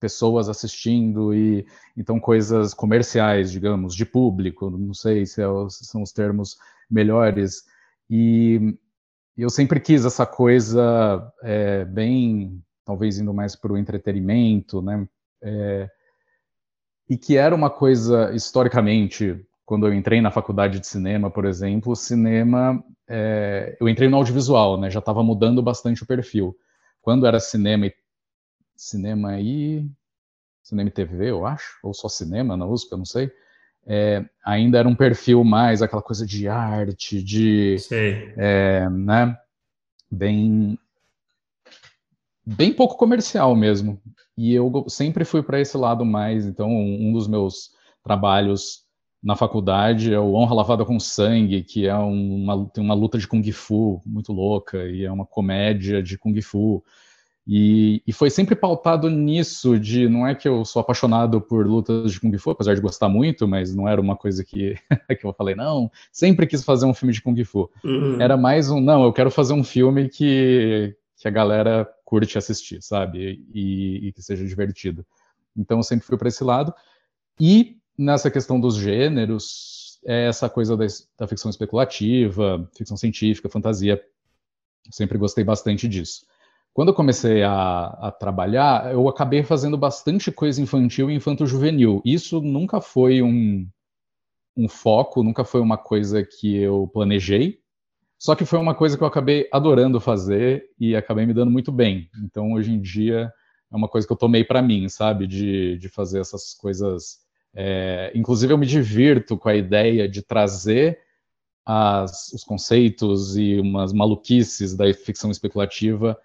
pessoas assistindo e então coisas comerciais, digamos, de público, não sei se, é, se são os termos melhores. E eu sempre quis essa coisa é, bem, talvez indo mais para o entretenimento, né? É, e que era uma coisa, historicamente, quando eu entrei na faculdade de cinema, por exemplo, o cinema, é, eu entrei no audiovisual, né, já estava mudando bastante o perfil. Quando era cinema e, cinema e cinema e TV, eu acho, ou só cinema na USP, eu não sei, é, ainda era um perfil mais aquela coisa de arte, de, é, né, bem, bem pouco comercial mesmo. E eu sempre fui para esse lado mais. Então, um dos meus trabalhos na faculdade é o Honra Lavada com Sangue, que é uma, tem uma luta de Kung Fu muito louca, e é uma comédia de Kung Fu. E, e, foi sempre pautado nisso, de não é que eu sou apaixonado por lutas de Kung Fu, apesar de gostar muito, mas não era uma coisa que, que eu falei, não, sempre quis fazer um filme de Kung Fu. Uhum. Era mais um, não, eu quero fazer um filme que, que a galera curte assistir, sabe? E, e que seja divertido. Então eu sempre fui para esse lado. E nessa questão dos gêneros, é essa coisa da, da ficção especulativa, ficção científica, fantasia. Eu sempre gostei bastante disso. Quando eu comecei a, a, trabalhar, eu acabei fazendo bastante coisa infantil e infanto-juvenil. Isso nunca foi um, um foco, nunca foi uma coisa que eu planejei, só que foi uma coisa que eu acabei adorando fazer e acabei me dando muito bem. Então, hoje em dia, é uma coisa que eu tomei para mim, sabe? De, de fazer essas coisas. É... inclusive, eu me divirto com a ideia de trazer as, os conceitos e umas maluquices da ficção especulativa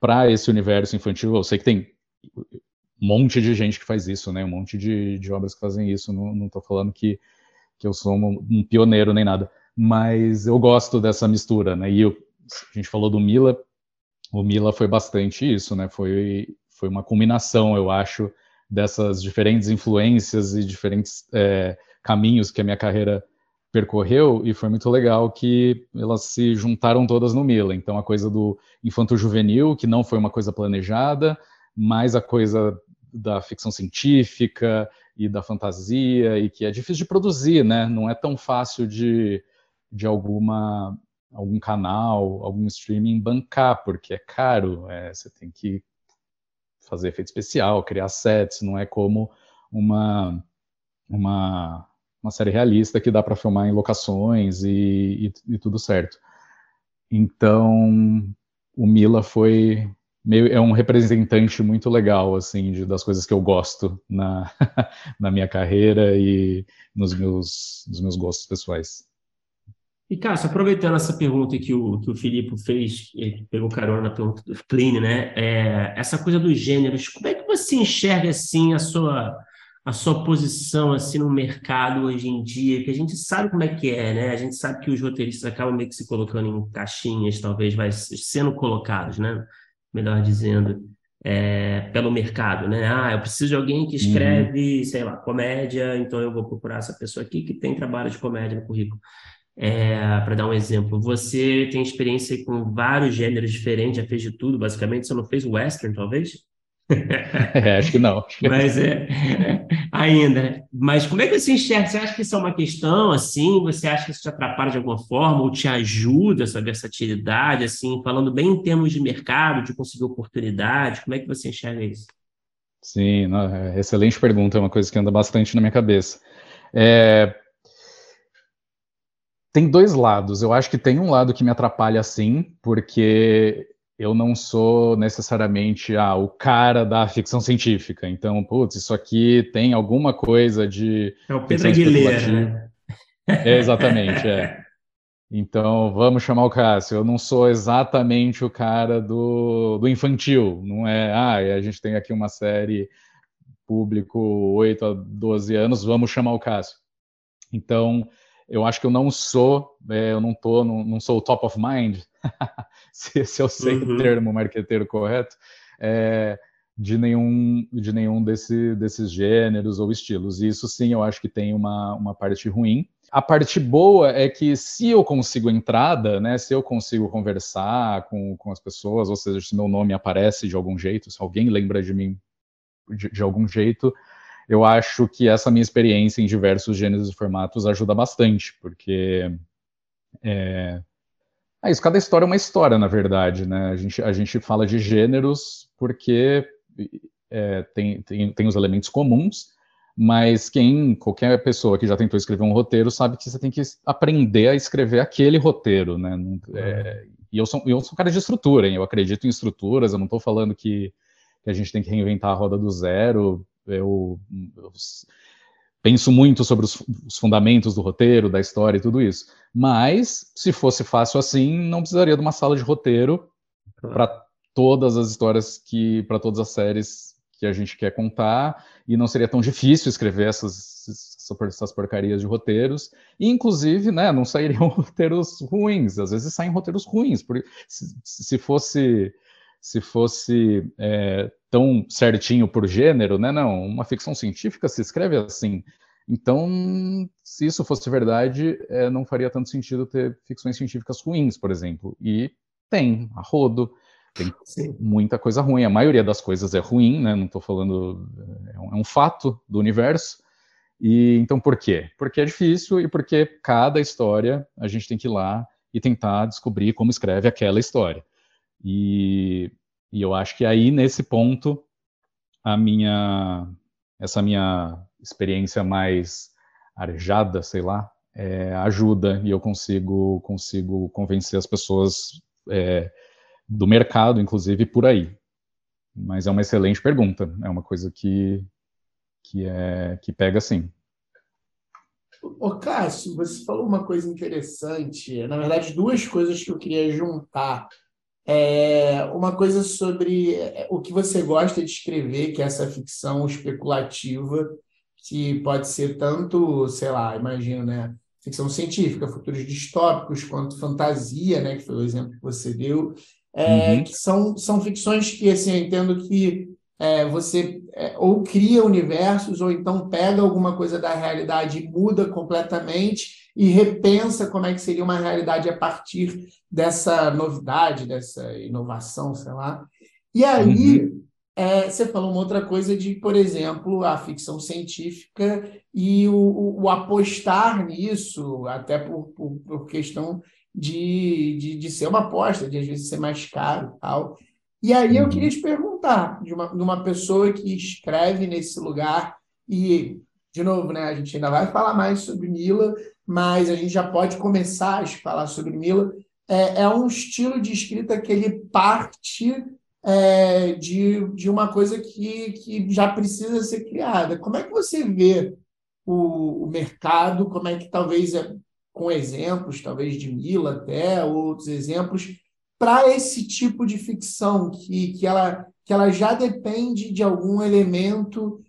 para esse universo infantil. Eu sei que tem um monte de gente que faz isso, né? Um monte de, de obras que fazem isso. Não estou falando que, que eu sou um, um pioneiro nem nada mas eu gosto dessa mistura, né? E eu, a gente falou do Mila, o Mila foi bastante isso, né? Foi, foi uma combinação, eu acho, dessas diferentes influências e diferentes é, caminhos que a minha carreira percorreu e foi muito legal que elas se juntaram todas no Mila. Então a coisa do infanto-juvenil, que não foi uma coisa planejada, mais a coisa da ficção científica e da fantasia e que é difícil de produzir, né? Não é tão fácil de, de alguma algum canal, algum streaming bancar, porque é caro, é, você tem que fazer efeito especial, criar sets, não é como uma uma, uma série realista que dá para filmar em locações e, e, e tudo certo. Então, o Mila foi meio é um representante muito legal assim de, das coisas que eu gosto na, na minha carreira e nos meus, nos meus gostos pessoais. E, Cássio, aproveitando essa pergunta que o, que o Filipe fez, ele pegou carona na pergunta do Pliny, né? É, essa coisa dos gêneros, como é que você enxerga, assim, a sua, a sua posição, assim, no mercado hoje em dia? Que a gente sabe como é que é, né? A gente sabe que os roteiristas acabam meio que se colocando em caixinhas, talvez, vai sendo colocados, né? melhor dizendo, é, pelo mercado, né? Ah, eu preciso de alguém que escreve, uhum. sei lá, comédia, então eu vou procurar essa pessoa aqui que tem trabalho de comédia no currículo. É, para dar um exemplo, você tem experiência com vários gêneros diferentes, já fez de tudo, basicamente, você não fez western, talvez? É, acho que não. Mas é, ainda. Né? Mas como é que você enxerga? Você acha que isso é uma questão, assim? Você acha que isso te atrapalha de alguma forma ou te ajuda essa versatilidade, assim, falando bem em termos de mercado, de conseguir oportunidade? Como é que você enxerga isso? Sim, não, é excelente pergunta, é uma coisa que anda bastante na minha cabeça. É... Tem dois lados. Eu acho que tem um lado que me atrapalha sim, porque eu não sou necessariamente ah, o cara da ficção científica. Então, putz, isso aqui tem alguma coisa de. É o Pedro Aguilera. Né? É, exatamente, é. Então, vamos chamar o Cássio. Eu não sou exatamente o cara do, do infantil. Não é, ah, a gente tem aqui uma série público 8 a 12 anos, vamos chamar o Cássio. Então, eu acho que eu não sou, é, eu não tô, não, não sou o top of mind se, se eu sei uhum. o termo marqueteiro correto, é, de nenhum, de nenhum desse, desses gêneros ou estilos. E isso sim eu acho que tem uma, uma parte ruim. A parte boa é que se eu consigo entrada, né, se eu consigo conversar com, com as pessoas, ou seja, se meu nome aparece de algum jeito, se alguém lembra de mim de, de algum jeito, eu acho que essa minha experiência em diversos gêneros e formatos ajuda bastante, porque é, é isso, cada história é uma história, na verdade, né? A gente, a gente fala de gêneros porque é, tem, tem, tem os elementos comuns, mas quem, qualquer pessoa que já tentou escrever um roteiro sabe que você tem que aprender a escrever aquele roteiro, né? É, e eu sou, eu sou um cara de estrutura, hein? eu acredito em estruturas, eu não estou falando que, que, a gente tem que reinventar a roda do zero, eu, eu penso muito sobre os, os, fundamentos do roteiro, da história e tudo isso. Mas, se fosse fácil assim, não precisaria de uma sala de roteiro para todas as histórias que, para todas as séries que a gente quer contar, e não seria tão difícil escrever essas, essas porcarias de roteiros, e inclusive, né, não sairiam roteiros ruins, às vezes saem roteiros ruins, porque se, se fosse se fosse é, tão certinho por gênero, né? Não, uma ficção científica se escreve assim. Então, se isso fosse verdade, é, não faria tanto sentido ter ficções científicas ruins, por exemplo. E tem, a rodo, tem Sim. muita coisa ruim. A maioria das coisas é ruim, né? Não estou falando. É um, é um, fato do universo. E então, por quê? Porque é difícil e porque cada história a gente tem que ir lá e tentar descobrir como escreve aquela história. E, e eu acho que aí, nesse ponto, a minha, essa minha experiência mais arejada, sei lá, é, ajuda e eu consigo, consigo convencer as pessoas é, do mercado, inclusive, por aí. Mas é uma excelente pergunta, é uma coisa que, que, é, que pega sim. Ô, Cássio, você falou uma coisa interessante, na verdade, duas coisas que eu queria juntar é, uma coisa sobre é, o que você gosta de escrever, que é essa ficção especulativa, que pode ser tanto, sei lá, imagino, né? Ficção científica, futuros distópicos, quanto fantasia, né? Que foi o exemplo que você deu. É, uhum. Que são, são ficções que, assim, eu entendo que é, você é, ou cria universos, ou então pega alguma coisa da realidade e muda completamente e repensa como é que seria uma realidade a partir dessa novidade, dessa inovação, sei lá. E aí, uhum. é, você falou uma outra coisa de, por exemplo, a ficção científica e o, o, o apostar nisso, até por, por, por questão de, de, de, ser uma aposta, de às vezes ser mais caro tal. E aí eu queria uhum. te perguntar, de uma, de uma pessoa que escreve nesse lugar, e, de novo, né, a gente ainda vai falar mais sobre Mila, mas a gente já pode começar a falar sobre Mila. É, é um estilo de escrita que ele parte é, de, de uma coisa que, que já precisa ser criada. Como é que você vê o, o mercado? Como é que talvez, é, com exemplos, talvez de Mila até, outros exemplos, para esse tipo de ficção, que, que, ela, que ela já depende de algum elemento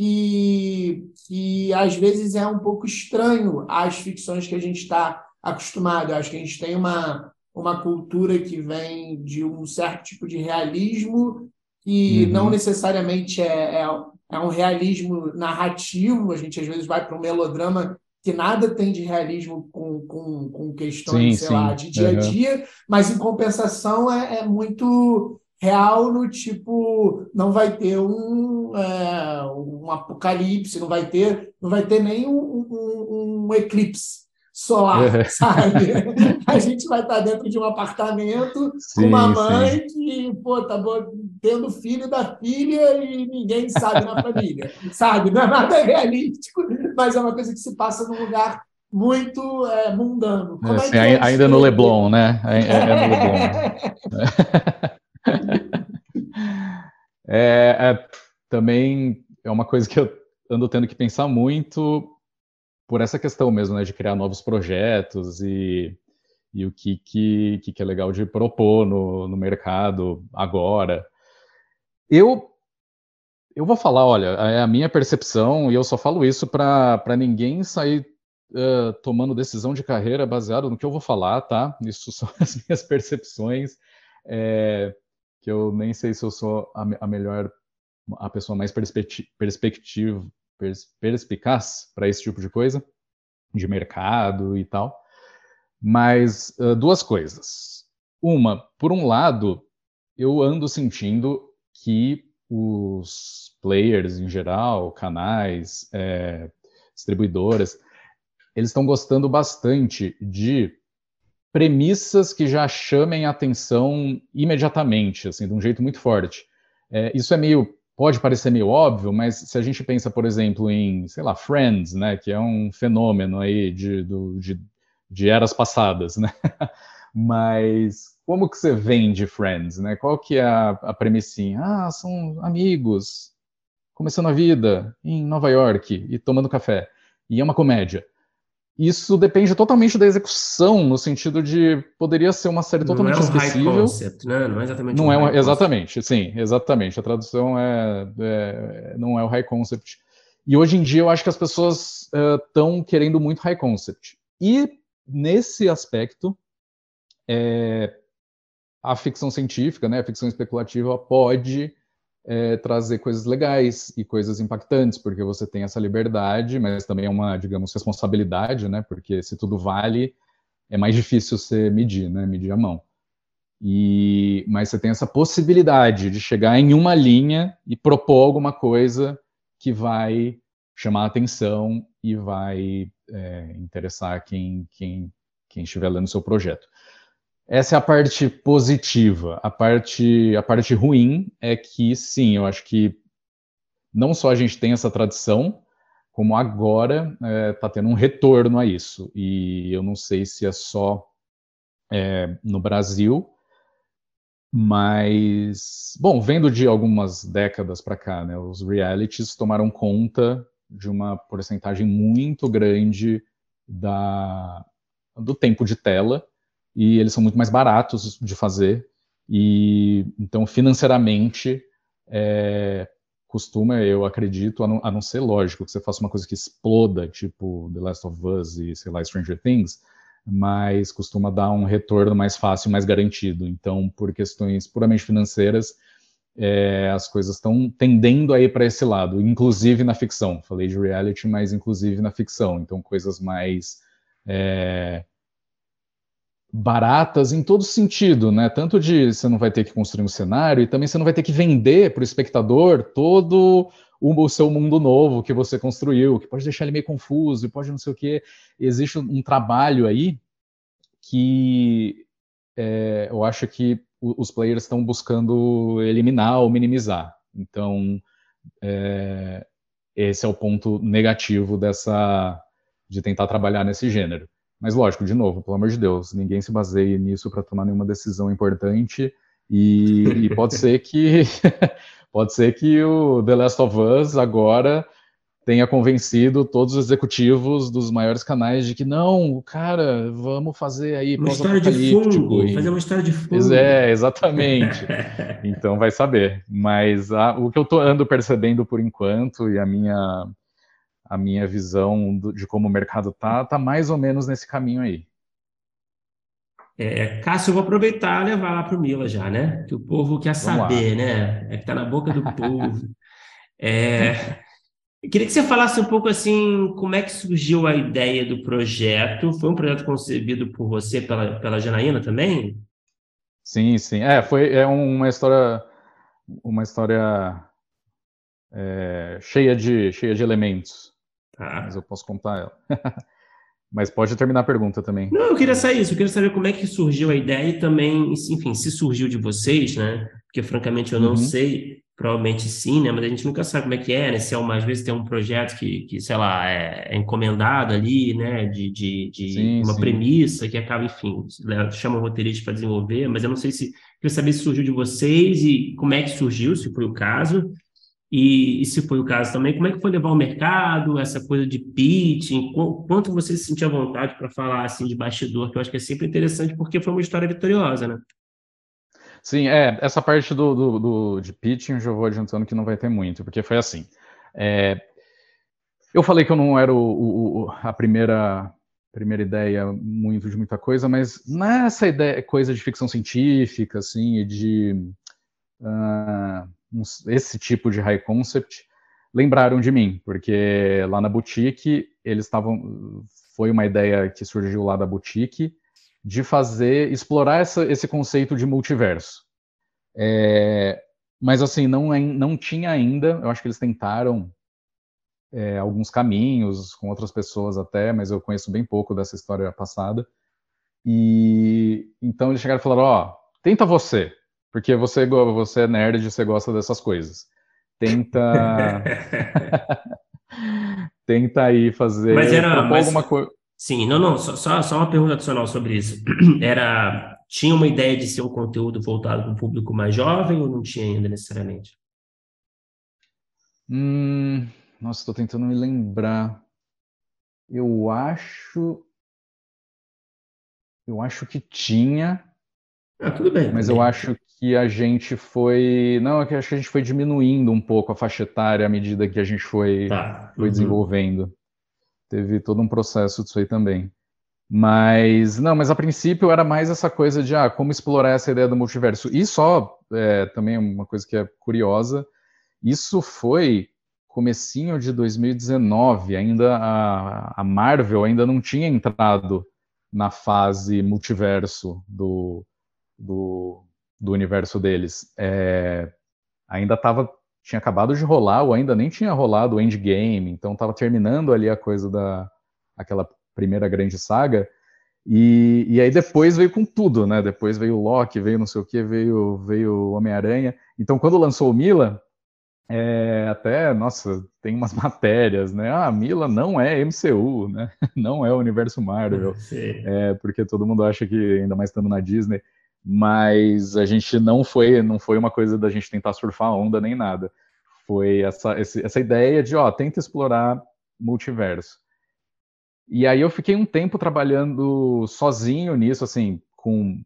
que, que às vezes é um pouco estranho às ficções que a gente está acostumado. Eu acho que a gente tem uma, uma cultura que vem de um certo tipo de realismo que uhum. não necessariamente é, é, é, um realismo narrativo, a gente às vezes vai para um melodrama que nada tem de realismo com, com, com questões, sim, sei sim. lá, de dia a dia, uhum. mas em compensação é, é, muito real no tipo, não vai ter um, é, um apocalipse, não vai ter, não vai ter nem um, um, um eclipse solar, é. sabe? A gente vai estar dentro de um apartamento sim, com uma mãe sim. que, pô, tá tendo filho da filha e ninguém sabe na família, sabe? Não é nada realístico, mas é uma coisa que se passa num lugar muito é, mundano. É, sim, é ainda no Leblon, né? É, é no Leblon. é, também é uma coisa que eu ando tendo que pensar muito por essa questão mesmo, né, de criar novos projetos e, e o que, que, que é legal de propor no, no mercado agora. Eu, eu vou falar, olha, é a minha percepção, e eu só falo isso para ninguém sair uh, tomando decisão de carreira baseado no que eu vou falar, tá? Isso são as minhas percepções, é, que eu nem sei se eu sou a, a melhor, a pessoa mais perspectiva, perspicaz para esse tipo de coisa, de mercado e tal. Mas uh, duas coisas. Uma, por um lado, eu ando sentindo que os players em geral, canais, é, distribuidoras, eles estão gostando bastante de premissas que já chamem atenção imediatamente, assim, de um jeito muito forte. É, isso é meio pode parecer meio óbvio, mas se a gente pensa, por exemplo, em, sei lá, Friends, né, que é um fenômeno aí de, do, de, de eras passadas, né? mas como que você vende Friends, né? Qual que é a, a premissinha? Ah, são amigos, começando a vida em Nova York e tomando café. E é uma comédia. Isso depende totalmente da execução, no sentido de poderia ser uma série totalmente não é um esquecível. High concept, né? Não é exatamente. Não um é exatamente, concept. sim, exatamente. A tradução é, é, não é o high concept. E hoje em dia eu acho que as pessoas estão uh, querendo muito high concept. E nesse aspecto, é, a ficção científica, né, a ficção especulativa pode é, trazer coisas legais e coisas impactantes, porque você tem essa liberdade, mas também é uma, digamos, responsabilidade, né? Porque se tudo vale, é mais difícil você medir, né? Medir a mão. E, mas você tem essa possibilidade de chegar em uma linha e propor alguma coisa que vai chamar a atenção e vai é, interessar quem, quem, quem estiver lendo o seu projeto. Essa é a parte positiva. A parte, a parte ruim é que, sim, eu acho que não só a gente tem essa tradição, como agora está é, tá tendo um retorno a isso. E eu não sei se é só é, no Brasil, mas, bom, vendo de algumas décadas para cá, né, os realities tomaram conta de uma porcentagem muito grande da, do tempo de tela e eles são muito mais baratos de fazer e então financeiramente é, costuma, eu acredito, a não, a não, ser lógico que você faça uma coisa que exploda, tipo The Last of Us e sei lá Stranger Things, mas costuma dar um retorno mais fácil, mais garantido. Então, por questões puramente financeiras, é, as coisas estão tendendo a ir para esse lado, inclusive na ficção. Falei de reality, mas inclusive na ficção. Então, coisas mais é, baratas em todo sentido, né? Tanto de você não vai ter que construir um cenário e também você não vai ter que vender para o espectador todo o, seu mundo novo que você construiu, que pode deixar ele meio confuso, pode não sei o quê. Existe um trabalho aí que é, eu acho que os players estão buscando eliminar ou minimizar. Então, é, esse é o ponto negativo dessa de tentar trabalhar nesse gênero. Mas lógico, de novo, pelo amor de Deus, ninguém se baseie nisso para tomar nenhuma decisão importante e, e pode ser que pode ser que o The Last of Us agora tenha convencido todos os executivos dos maiores canais de que não, cara, vamos fazer aí uma história de e... fazer uma história de fundo. É, exatamente. então vai saber. Mas a, o que eu tô ando percebendo por enquanto e a minha a minha visão do, de como o mercado tá, tá mais ou menos nesse caminho aí. É, Cássio, eu vou aproveitar e levar lá para o Mila já, né? Que o povo quer saber, né? É que tá na boca do povo. É, queria que você falasse um pouco assim, como é que surgiu a ideia do projeto? Foi um projeto concebido por você, pela, pela Janaína também? Sim, sim. É, foi é uma história, uma história é, cheia de cheia de elementos. Tá. Mas eu posso contar ela. Mas pode terminar a pergunta também. Não, eu queria saber isso. Eu queria saber como é que surgiu a ideia e também, enfim, se surgiu de vocês, né? Porque, francamente, eu não uhum. sei provavelmente sim, né? Mas a gente nunca sabe como é que é, né? Se é uma, às vezes tem um projeto que, que sei lá, é, é encomendado ali, né? De, de, de sim, uma sim. premissa que acaba, enfim, chama o roteirista para desenvolver, mas eu não sei se. Queria saber se surgiu de vocês e como é que surgiu, se foi o caso. E, e, se foi o caso também, como é que foi levar ao mercado, essa coisa de pitching, quanto você se sentia vontade para falar assim de bastidor, que eu acho que é sempre interessante, porque foi uma história vitoriosa, né? Sim, é, essa parte do, do, do, de pitching eu já vou adiantando que não vai ter muito, porque foi assim. É, eu falei que eu não era o, o, a primeira, primeira ideia muito de muita coisa, mas nessa ideia, coisa de ficção científica, assim, de uh, esse tipo de high concept, lembraram de mim, porque lá na boutique eles estavam, foi uma ideia que surgiu lá da boutique, de fazer, explorar essa, esse conceito de multiverso. É, mas assim, não, é, não tinha ainda, eu acho que eles tentaram é, alguns caminhos com outras pessoas até, mas eu conheço bem pouco dessa história passada. E então eles chegaram e falaram: Ó, tenta você, porque você, você é nerd e você gosta dessas coisas. Tenta. tenta aí fazer mas era, mas... alguma coisa. Sim, não, não, só, só uma pergunta adicional sobre isso. Era, tinha uma ideia de ser um conteúdo voltado para um público mais jovem ou não tinha ainda necessariamente? Hum, nossa, estou tentando me lembrar. Eu acho, eu acho que tinha. Ah, tudo bem. Mas eu acho que a gente foi, não, é eu acho que a gente foi diminuindo um pouco a faixa etária à medida que a gente foi, tá. foi uhum. desenvolvendo teve todo um processo disso aí também. Mas, não, mas a princípio era mais essa coisa de, ah, como explorar essa ideia do multiverso. E só, é, também uma coisa que é curiosa, isso foi comecinho de 2019, ainda a, a Marvel ainda não tinha entrado na fase multiverso do, do, do universo deles. É, ainda estava tinha acabado de rolar, ou ainda nem tinha rolado o Endgame, então estava terminando ali a coisa da aquela primeira grande saga. E, e aí depois veio com tudo, né? Depois veio o Loki, veio não sei o que, veio veio Homem-Aranha. Então quando lançou o Mila, é, até, nossa, tem umas matérias, né? Ah, Mila não é MCU, né? Não é o universo Marvel. É, porque todo mundo acha que, ainda mais estando na Disney, mas a gente não foi não foi uma coisa da gente tentar surfar a onda nem nada. Foi essa, essa ideia de, ó, tenta explorar multiverso. E aí eu fiquei um tempo trabalhando sozinho nisso, assim, com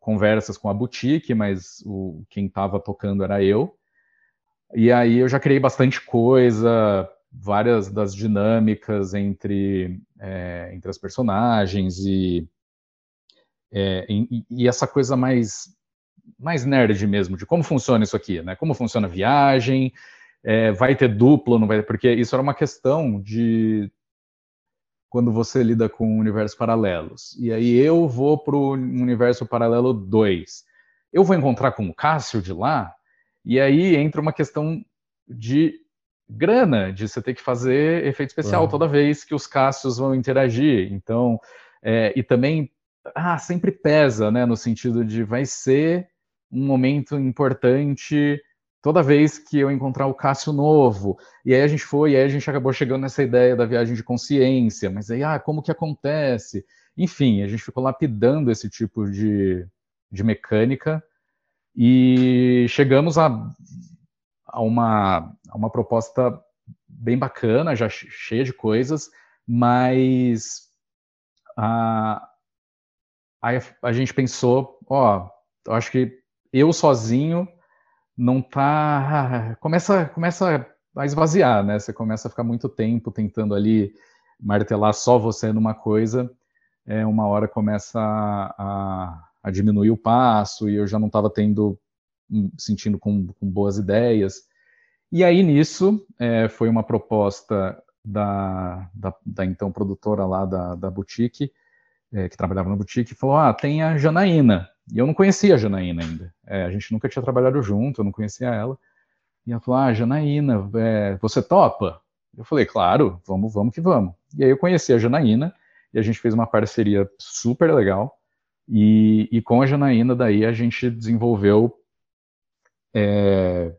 conversas com a boutique, mas o, quem estava tocando era eu. E aí eu já criei bastante coisa, várias das dinâmicas entre, é, entre as personagens e é, e, e, essa coisa mais mais nerd mesmo, de como funciona isso aqui, né? Como funciona a viagem, é, vai ter duplo, não vai porque isso era uma questão de quando você lida com universos paralelos. E aí eu vou para o universo paralelo 2. Eu vou encontrar com o Cássio de lá, e aí entra uma questão de grana, de você ter que fazer efeito especial uhum. toda vez que os Cássios vão interagir. Então, é, e também, ah, sempre pesa, né, no sentido de vai ser um momento importante toda vez que eu encontrar o Cássio novo. E aí a gente foi, e aí a gente acabou chegando nessa ideia da viagem de consciência, mas aí, ah, como que acontece? Enfim, a gente ficou lapidando esse tipo de, de mecânica e chegamos a, a, uma, a uma proposta bem bacana, já cheia de coisas, mas a, a, a gente pensou, ó, acho que eu sozinho não tá. Começa, começa a esvaziar, né? Você começa a ficar muito tempo tentando ali martelar só você numa coisa, é, uma hora começa a, a diminuir o passo e eu já não estava tendo, hum, sentindo com, com, boas ideias. E aí nisso é, foi uma proposta da, da, da, então produtora lá da, da boutique, é, que trabalhava na boutique, falou: Ah, tem a Janaína. E eu não conhecia a Janaína ainda. É, a gente nunca tinha trabalhado junto, eu não conhecia ela. E ela falou: Ah, Janaína, é, você topa? Eu falei: Claro, vamos, vamos que vamos. E aí eu conheci a Janaína e a gente fez uma parceria super legal. E, e com a Janaína, daí a gente desenvolveu, é,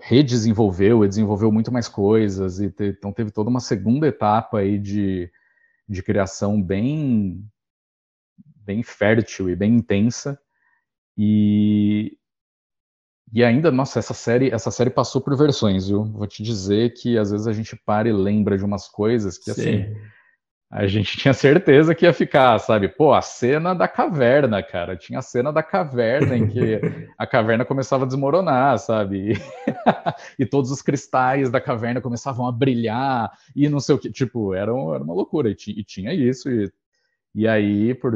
redesenvolveu e desenvolveu muito mais coisas. E te, então teve toda uma segunda etapa aí de, de criação bem bem fértil e bem intensa. E, e ainda, nossa, essa série, essa série passou por versões, viu? Vou te dizer que às vezes a gente para e lembra de umas coisas que, assim, Sim. assim, a gente tinha certeza que ia ficar, sabe? Pô, a cena da caverna, cara. Tinha a cena da caverna em que a caverna começava a desmoronar, sabe? E, e todos os cristais da caverna começavam a brilhar e não sei o que. Tipo, era, um, era uma loucura. E, e tinha isso. E, e aí, por,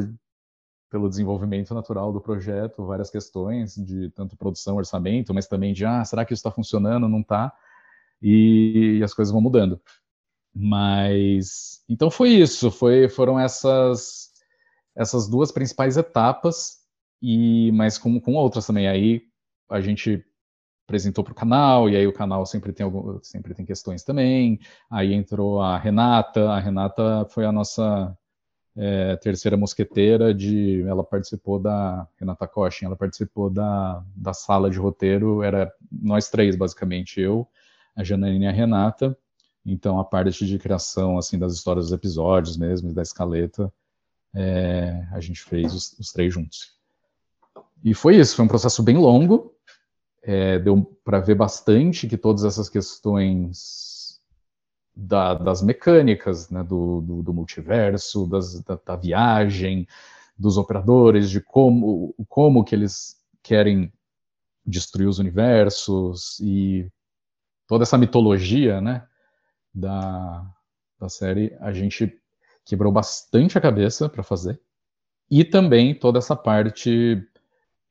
pelo desenvolvimento natural do projeto, várias questões de tanto produção, orçamento, mas também de, ah, será que isso está funcionando, não está? E, e, as coisas vão mudando. Mas, então foi isso, foi, foram essas, essas duas principais etapas, e mas com, com outras também. Aí a gente apresentou para o canal, e aí o canal sempre tem, algum, sempre tem questões também. Aí entrou a Renata, a Renata foi a nossa é, terceira mosqueteira de ela participou da Renata Cochin, ela participou da, da sala de roteiro era nós três basicamente eu a Janaína e a Renata então a parte de criação assim das histórias dos episódios mesmo da escaleta é, a gente fez os, os, três juntos. E foi isso foi um processo bem longo. É, deu para ver bastante que todas essas questões da, das mecânicas, né, do, do, do multiverso, das, da, da, viagem, dos operadores, de como, como que eles querem destruir os universos e toda essa mitologia, né, da, da série, a gente quebrou bastante a cabeça para fazer. E também toda essa parte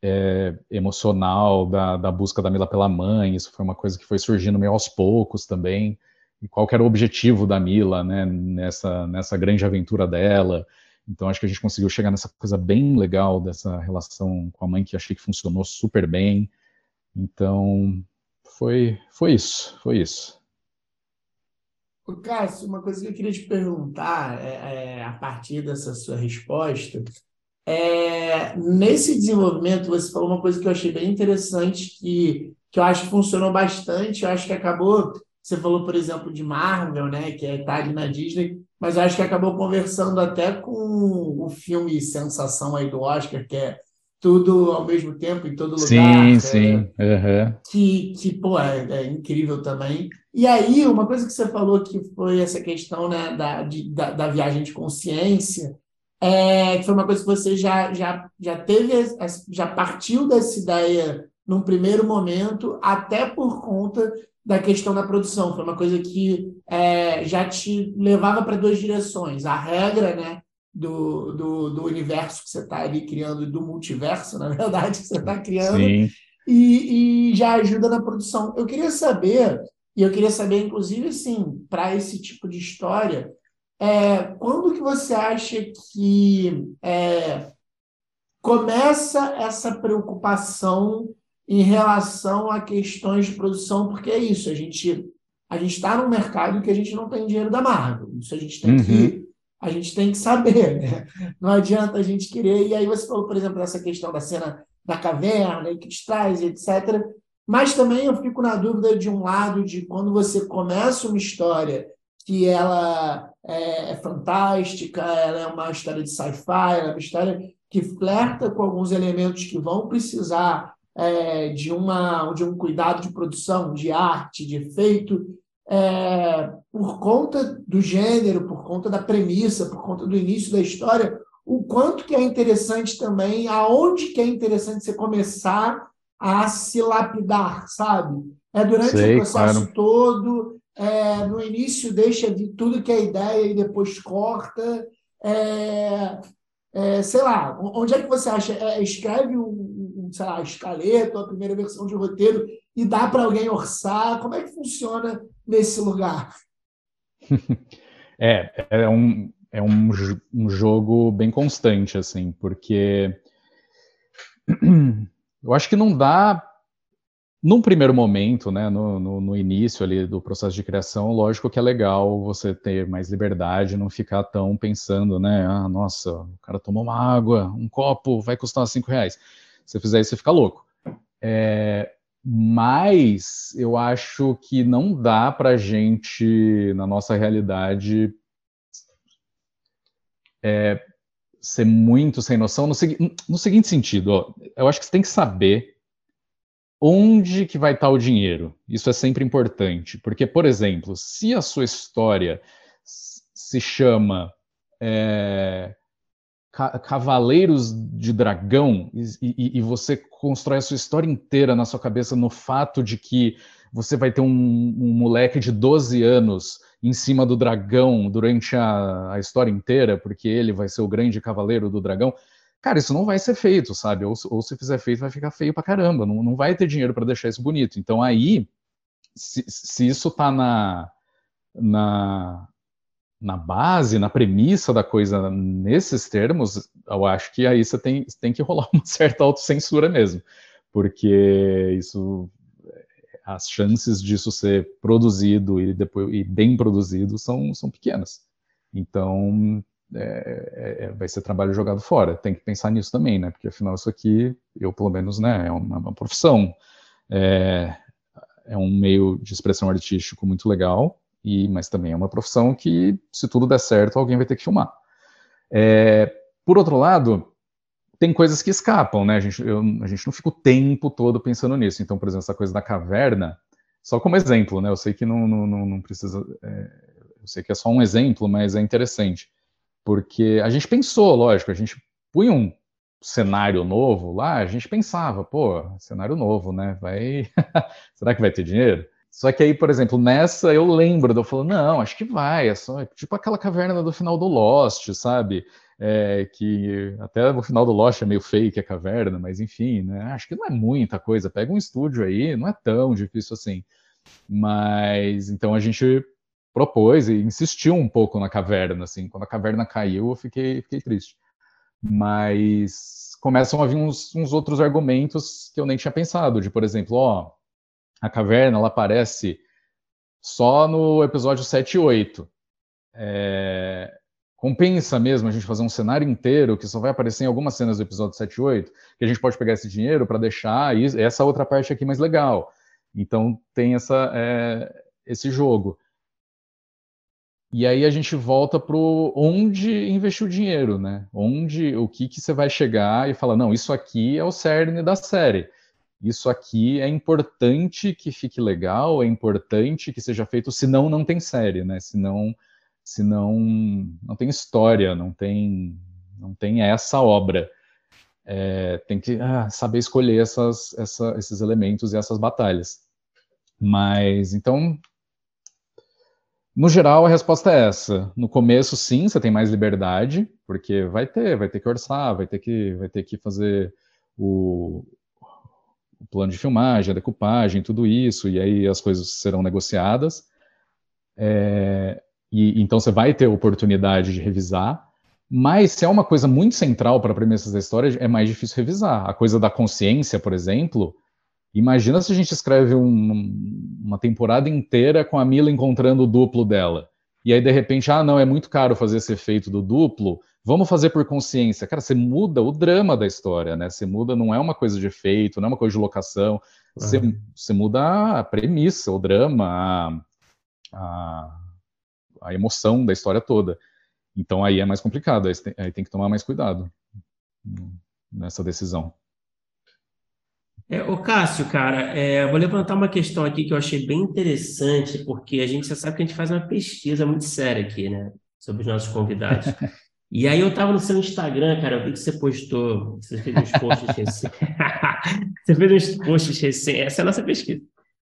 é, emocional da, da busca da Mila pela mãe, isso foi uma coisa que foi surgindo meio aos poucos também e qual era o objetivo da Mila, né, nessa, nessa grande aventura dela. Então acho que a gente conseguiu chegar nessa coisa bem legal dessa relação com a mãe que achei que funcionou super bem. Então foi foi isso, foi isso. O Cássio, uma coisa que eu queria te perguntar é, é, a partir dessa sua resposta é, nesse desenvolvimento você falou uma coisa que eu achei bem interessante que, que eu acho que funcionou bastante, eu acho que acabou você falou, por exemplo, de Marvel, né, que é tá ali na Disney, mas acho que acabou conversando até com o filme sensação aí do Oscar, que é tudo ao mesmo tempo, em todo lugar. Sim, é, sim. Uhum. Que, que, pô, é, é, incrível também. E aí, uma coisa que você falou que foi essa questão né, da, de, da, da, viagem de consciência, é, que foi uma coisa que você já, já, já teve, já partiu dessa ideia num primeiro momento, até por conta da questão da produção. Foi uma coisa que é, já te levava para duas direções. A regra, né? do, do, do universo que você está ali criando, do multiverso, na verdade, que você está criando, e, e já ajuda na produção. Eu queria saber, e eu queria saber, inclusive, assim, para esse tipo de história, é, quando que você acha que é, começa essa preocupação em relação a questões de produção? Porque é isso, a gente a gente está num mercado que a gente não tem dinheiro da Marvel. Isso a gente tem uhum. que a gente tem que saber, né? Não adianta a gente querer. E aí você falou, por exemplo, dessa questão da cena da caverna e que te traz, etc. Mas também eu fico na dúvida de um lado de quando você começa uma história que ela é, é fantástica, ela é uma história de sci-fi, ela é uma história que flerta com alguns elementos que vão precisar é, de, uma, de um cuidado de produção, de arte, de efeito, é, por conta do gênero, por conta da premissa, por conta do início da história, o quanto que é interessante também, aonde que é interessante você começar a se lapidar, sabe? É durante Sei, o processo claro. todo, é, no início deixa de tudo que é ideia e depois corta. É, é, sei lá, onde é que você acha? É, escreve um, um, sei lá, escaleto, a primeira versão de roteiro e dá para alguém orçar? Como é que funciona nesse lugar? É, é um, é um, um jogo bem constante, assim, porque eu acho que não dá num primeiro momento, né, no, no, no, início ali do processo de criação, lógico que é legal você ter mais liberdade, não ficar tão pensando, né, ah, nossa, o cara tomou uma água, um copo vai custar cinco reais. Se você fizer isso, você fica louco. É, mas eu acho que não dá para gente, na nossa realidade, é, ser muito sem noção no, no seguinte sentido, ó, eu acho que você tem que saber onde que vai estar o dinheiro. Isso é sempre importante, porque, por exemplo, se a sua história se chama é, Cavaleiros de Dragão e, e, e, você constrói a sua história inteira na sua cabeça no fato de que você vai ter um, um moleque de 12 anos em cima do dragão durante a, a, história inteira, porque ele vai ser o grande cavaleiro do dragão. Cara, isso não vai ser feito, sabe? Ou, ou se fizer feito, vai ficar feio pra caramba. Não, não vai ter dinheiro para deixar isso bonito. Então aí, se, se isso tá na, na, na base, na premissa da coisa nesses termos, eu acho que aí você tem, tem que rolar uma certa autocensura mesmo, porque isso as chances disso ser produzido e depois e bem produzido são, são pequenas. Então é, é, vai ser trabalho jogado fora. Tem que pensar nisso também, né? Porque afinal isso aqui, eu pelo menos, né, é uma, uma profissão, é, é um meio de expressão artístico muito legal e, mas também é uma profissão que, se tudo der certo, alguém vai ter que filmar. É, por outro lado, tem coisas que escapam, né? A gente, eu, a gente não fica o tempo todo pensando nisso. Então, por exemplo, essa coisa da caverna, só como exemplo, né? Eu sei que não, não, não precisa. É, eu sei que é só um exemplo, mas é interessante. Porque a gente pensou, lógico, a gente punha um cenário novo lá, a gente pensava, pô, cenário novo, né? Vai. Será que vai ter dinheiro? Só que aí, por exemplo, nessa eu lembro, eu falo, não, acho que vai, é só tipo aquela caverna do final do Lost, sabe? É, que até o final do Lost é meio fake a caverna, mas enfim, né? Acho que não é muita coisa. Pega um estúdio aí, não é tão difícil assim. Mas então a gente propôs e insistiu um pouco na caverna, assim. Quando a caverna caiu, eu fiquei, fiquei triste. Mas começam a vir uns, uns outros argumentos que eu nem tinha pensado, de por exemplo, ó a caverna ela aparece só no episódio 7 e 8. É... Compensa mesmo a gente fazer um cenário inteiro que só vai aparecer em algumas cenas do episódio 7 e 8, que a gente pode pegar esse dinheiro para deixar essa outra parte aqui mais legal. Então tem essa, é, esse jogo. E aí a gente volta para onde investir o dinheiro, né? Onde, o que, que você vai chegar e falar, não, isso aqui é o cerne da série isso aqui é importante que fique legal, é importante que seja feito, senão não tem série, né? Senão, senão não tem história, não tem, não tem essa obra. É, tem que ah, saber escolher essas, essa, esses elementos e essas batalhas. Mas então No geral, a resposta é essa. No começo, sim, você tem mais liberdade, porque vai ter, vai ter que orçar, vai ter que, vai ter que fazer o, o plano de filmagem, a decupagem, tudo isso, e aí as coisas serão negociadas. É, e então você vai ter oportunidade de revisar. Mas se é uma coisa muito central para premissas da história, é mais difícil revisar. A coisa da consciência, por exemplo, imagina se a gente escreve um, uma temporada inteira com a Mila encontrando o duplo dela. E aí, de repente, ah, não, é muito caro fazer esse efeito do duplo, vamos fazer por consciência. Cara, você muda o drama da história, né? Você muda, não é uma coisa de efeito, não é uma coisa de locação. Você, uhum. você muda a premissa, o drama, a, a, a emoção da história toda. Então aí é mais complicado, aí tem, aí tem que tomar mais cuidado nessa decisão. É, ô Cássio, cara, é, vou levantar uma questão aqui que eu achei bem interessante, porque a gente já sabe que a gente faz uma pesquisa muito séria aqui, né, sobre os nossos convidados. E aí eu estava no seu Instagram, cara, eu vi que você postou, você fez uns posts recentes. você fez uns posts recentes, essa é a nossa pesquisa.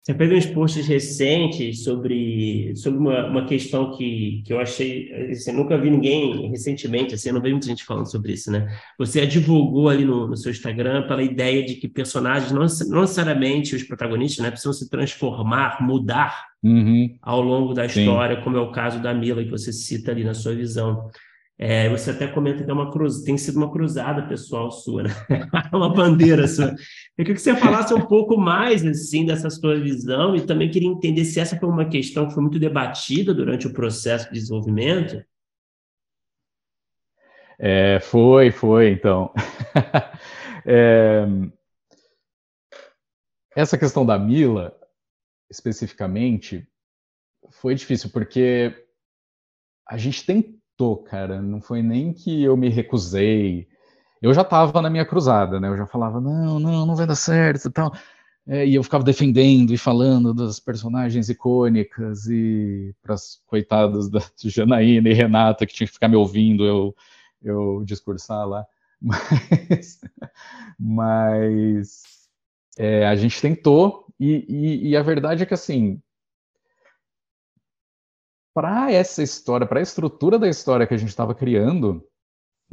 Você fez uns posts recentes sobre, sobre uma, uma questão que, que eu achei. Assim, nunca vi ninguém recentemente, assim, eu não vejo muita gente falando sobre isso, né? Você divulgou ali no, no seu Instagram pela ideia de que personagens, não, não necessariamente os protagonistas, né, precisam se transformar, mudar uhum. ao longo da história, Sim. como é o caso da Mila, que você cita ali na sua visão. É, você até comenta que é uma cruz, tem sido uma cruzada pessoal sua, né? uma bandeira sua. Eu queria que você falasse um pouco mais assim dessa sua visão e também queria entender se essa foi uma questão que foi muito debatida durante o processo de desenvolvimento. É, foi, foi, então. é, essa questão da Mila, especificamente, foi difícil, porque a gente tem cara. Não foi nem que eu me recusei. Eu já estava na minha cruzada, né? Eu já falava, não, não, não vai dar certo e tal. É, e eu ficava defendendo e falando das personagens icônicas e para as coitadas da Janaína e Renata que tinha que ficar me ouvindo eu, eu discursar lá. Mas, mas é, a gente tentou e, e, e a verdade é que assim para essa história, para a estrutura da história que a gente estava criando,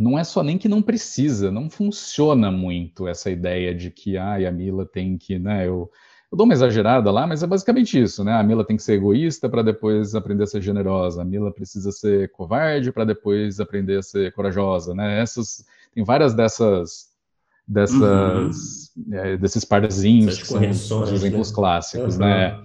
não é só nem que não precisa, não funciona muito essa ideia de que ah, a Mila tem que, né, eu, eu dou uma exagerada lá, mas é basicamente isso, né? A Mila tem que ser egoísta para depois aprender a ser generosa. A Mila precisa ser covarde para depois aprender a ser corajosa, né? Essas tem várias dessas dessas uhum. é, desses parzinhos que são os exemplos né? clássicos, uhum. né?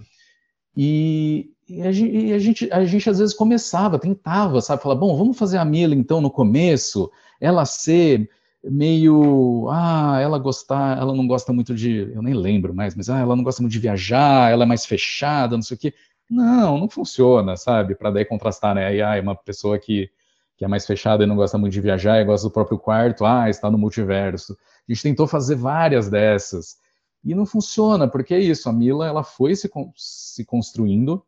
E, e a, gente, e a, gente, a gente às vezes começava, tentava, sabe? Falar, bom, vamos fazer a Mila então no começo, ela ser meio, ah, ela gostar, ela não gosta muito de, eu nem lembro mais, mas ah, ela não gosta muito de viajar, ela é mais fechada, não sei o quê. Não, não funciona, sabe? Para daí contrastar, né? Aí, ah, é uma pessoa que, que é mais fechada e não gosta muito de viajar, e gosta do próprio quarto, ah, está no multiverso. A gente tentou fazer várias dessas. E não funciona, porque é isso, a Mila ela foi se, se construindo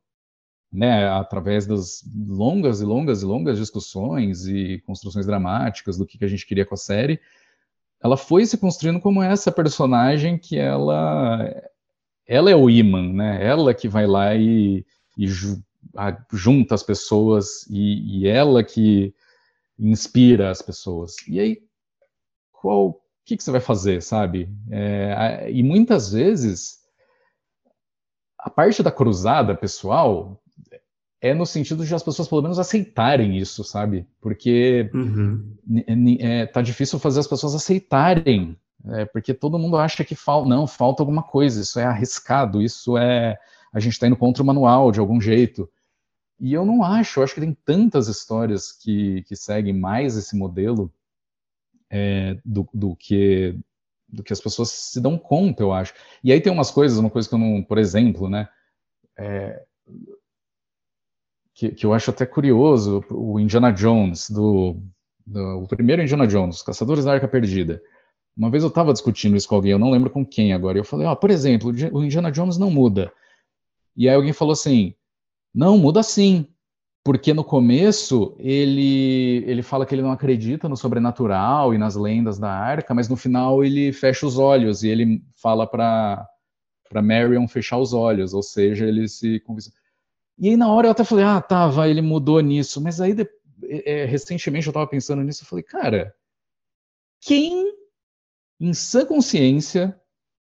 né, através das longas e longas e longas discussões e construções dramáticas do que, que a gente queria com a série, ela foi se construindo como essa personagem que ela ela é o imã, né? Ela que vai lá e, e junta as pessoas e, e, ela que inspira as pessoas. E aí, qual, o que, que você vai fazer, sabe? É, e muitas vezes a parte da cruzada pessoal é no sentido de as pessoas pelo menos aceitarem isso, sabe? Porque uhum. é, tá difícil fazer as pessoas aceitarem, é, porque todo mundo acha que falta, não, falta alguma coisa, isso é arriscado, isso é a gente está indo contra o manual de algum jeito. E eu não acho, eu acho que tem tantas histórias que, que seguem mais esse modelo é, do, do que do que as pessoas se dão conta, eu acho. E aí tem umas coisas, uma coisa que eu não, por exemplo, né? É, que, que eu acho até curioso, o Indiana Jones, do, do, o primeiro Indiana Jones, Caçadores da Arca Perdida. Uma vez eu estava discutindo isso com alguém, eu não lembro com quem agora, e eu falei, ó, por exemplo, o Indiana Jones não muda. E aí alguém falou assim, não, muda sim, porque no começo ele, ele fala que ele não acredita no sobrenatural e nas lendas da arca, mas no final ele fecha os olhos e ele fala para para Marion fechar os olhos, ou seja, ele se convence. E aí na hora eu até falei, ah, tá, vai, ele mudou nisso. Mas aí é, recentemente eu tava pensando nisso, eu falei, cara, quem em sã consciência,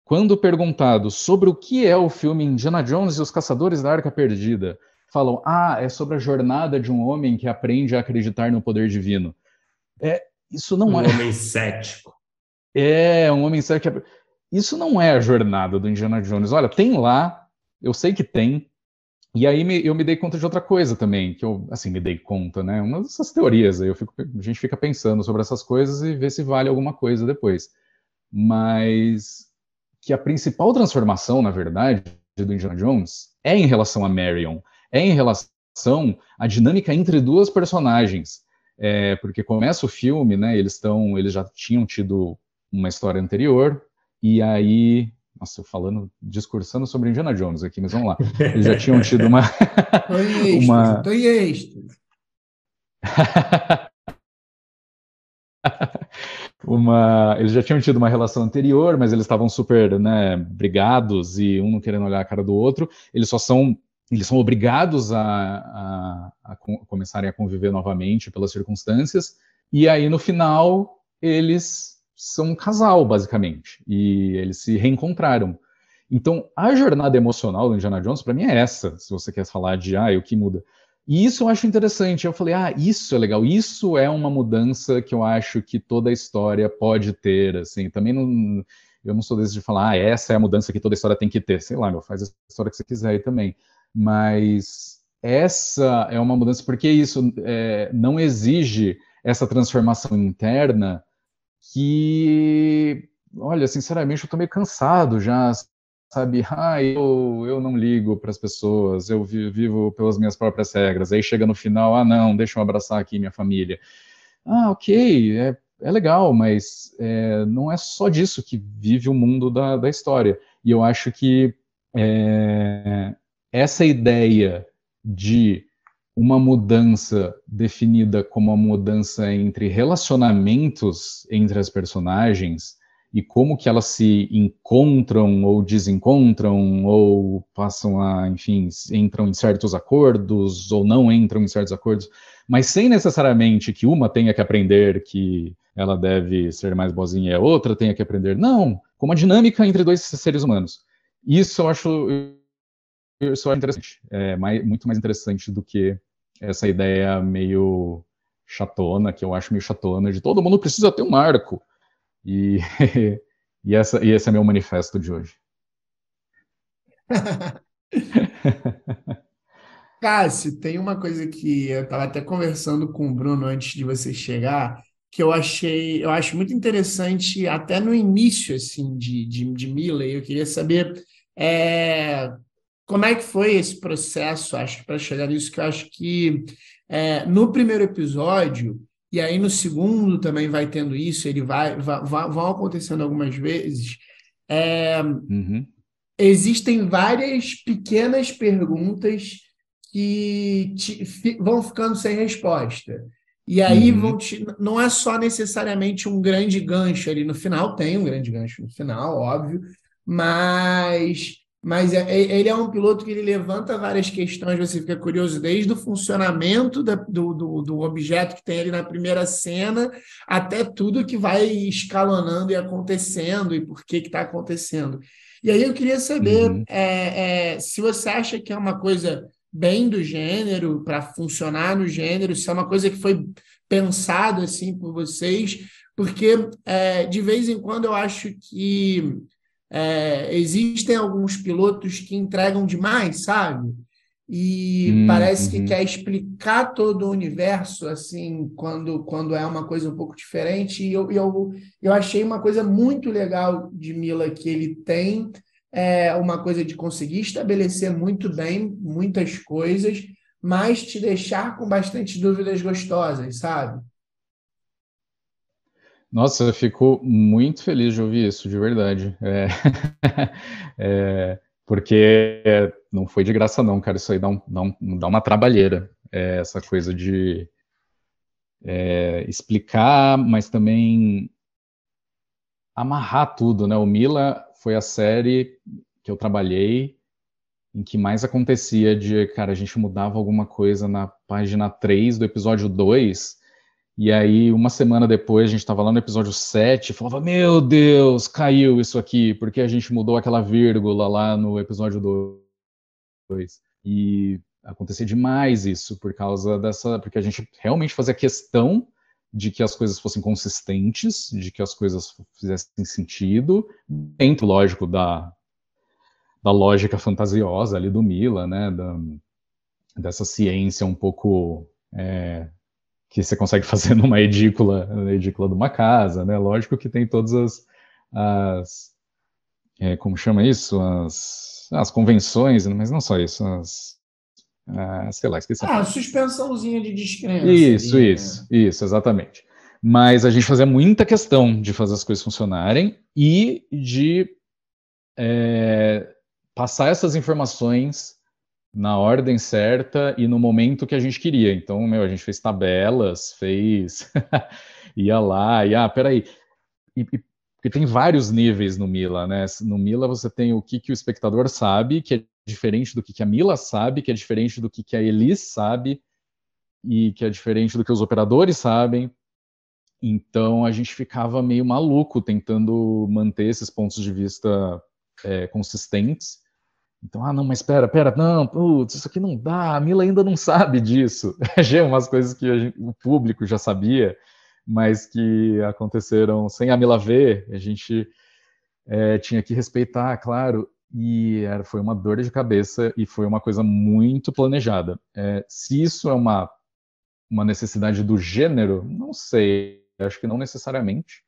quando perguntado sobre o que é o filme Indiana Jones e os Caçadores da Arca Perdida, falam, ah, é sobre a jornada de um homem que aprende a acreditar no poder divino. É, isso não um é. Um homem cético. É, um homem cético. Isso não é a jornada do Indiana Jones. Olha, tem lá, eu sei que tem, e aí me, eu me dei conta de outra coisa também, que eu, assim, me dei conta, né? Uma dessas teorias, aí eu fico, a gente fica pensando sobre essas coisas e vê se vale alguma coisa depois. Mas que a principal transformação, na verdade, do Indiana Jones é em relação a Marion, é em relação à dinâmica entre duas personagens. É, porque começa o filme, né? Eles estão, eles já tinham tido uma história anterior, e aí nossa, eu falando, discursando sobre Indiana Jones aqui, mas vamos lá. Eles já tinham tido uma. Uma... tô uma, eles já tinham tido uma relação anterior, mas eles estavam super, né, brigados e um não querendo olhar a cara do outro. Eles só são, eles são obrigados a, a, a começarem a conviver novamente pelas circunstâncias. E aí no final eles são um casal, basicamente, e eles se reencontraram. Então, a jornada emocional do Indiana Jones, para mim, é essa, se você quer falar de, ah, o que muda. E isso eu acho interessante. Eu falei, ah, isso é legal, isso é uma mudança que eu acho que toda a história pode ter, assim, também não... Eu não sou desses de falar, ah, essa é a mudança que toda história tem que ter. Sei lá, meu, faz a história que você quiser aí também. Mas essa é uma mudança, porque isso é, não exige essa transformação interna que, olha, sinceramente, eu tô meio cansado já, sabe? Ah, eu, eu não ligo para as pessoas, eu vivo pelas minhas próprias regras. Aí chega no final, ah, não, deixa eu abraçar aqui minha família. Ah, ok, é, é legal, mas é, não é só disso que vive o mundo da, da história. E eu acho que é, essa ideia de uma mudança definida como uma mudança entre relacionamentos entre as personagens e como que elas se encontram ou desencontram ou passam a, enfim, entram em certos acordos ou não entram em certos acordos, mas sem necessariamente que uma tenha que aprender que ela deve ser mais boazinha e a outra tenha que aprender. Não, como a dinâmica entre dois seres humanos. Isso eu acho isso é interessante. É mais, muito mais interessante do que essa ideia meio chatona, que eu acho meio chatona, de todo mundo precisa ter um arco. E, e, essa, e esse é meu manifesto de hoje. Cássio, tem uma coisa que eu estava até conversando com o Bruno antes de você chegar, que eu achei, eu acho muito interessante, até no início assim de, de, de Mila, eu queria saber é, como é que foi esse processo, acho, para chegar nisso, que eu acho que é, no primeiro episódio, e aí no segundo também vai tendo isso, ele vai, vai, vai vão acontecendo algumas vezes, é, uhum. existem várias pequenas perguntas que te, vão ficando sem resposta. E aí uhum. vão te, não é só necessariamente um grande gancho ali no final, tem um grande gancho no final, óbvio, mas mas é, é, ele é um piloto que ele levanta várias questões, você fica curioso desde o funcionamento da, do, do, do, objeto que tem ali na primeira cena até tudo que vai escalonando e acontecendo e por que está acontecendo. E aí eu queria saber uhum. é, é, se você acha que é uma coisa bem do gênero, para funcionar no gênero, se é uma coisa que foi pensado assim por vocês, porque é, de vez em quando eu acho que é, existem alguns pilotos que entregam demais, sabe? E hum, parece que uhum. quer explicar todo o universo, assim, quando, quando é uma coisa um pouco diferente. E eu, eu, eu achei uma coisa muito legal de Mila que ele tem é, uma coisa de conseguir estabelecer muito bem muitas coisas, mas te deixar com bastante dúvidas gostosas, sabe? Nossa, eu fico muito feliz de ouvir isso, de verdade. É, é, porque não foi de graça, não, cara. Isso aí dá, um, dá, um, dá uma trabalheira. É, essa coisa de é, explicar, mas também amarrar tudo, né? O Mila foi a série que eu trabalhei em que mais acontecia de, cara, a gente mudava alguma coisa na página 3 do episódio 2, e aí uma semana depois a gente estava lá no episódio 7 e falava, meu Deus, caiu isso aqui, porque a gente mudou aquela vírgula lá no episódio 2. E acontecia demais isso por causa dessa, porque a gente realmente fazia questão de que as coisas fossem consistentes, de que as coisas fizessem sentido, dentro, lógico, da, da lógica fantasiosa ali do Mila, né, da, dessa ciência um pouco é, que você consegue fazer numa edícula, na edícula de uma casa, né, lógico que tem todas as, as é, como chama isso, as, as convenções, mas não só isso, as ah, sei lá, esqueci. Ah, suspensãozinha de descrença. Isso, isso, né? isso, exatamente. Mas a gente fazia muita questão de fazer as coisas funcionarem e de é, passar essas informações na ordem certa e no momento que a gente queria. Então, meu, a gente fez tabelas, fez. ia lá, e ah, peraí. E, e, porque tem vários níveis no Mila, né? No Mila você tem o que, que o espectador sabe, que é diferente do que, que a Mila sabe, que é diferente do que, que a Elis sabe, e que é diferente do que os operadores sabem. Então a gente ficava meio maluco tentando manter esses pontos de vista é, consistentes. Então, ah, não, mas espera, espera, não, putz, isso aqui não dá, a Mila ainda não sabe disso. Já umas coisas que gente, o público já sabia, mas que aconteceram sem a Mila ver, a gente é, tinha que respeitar, claro e era, foi uma dor de cabeça e foi uma coisa muito planejada. É, se isso é uma, uma necessidade do gênero, não sei, acho que não necessariamente.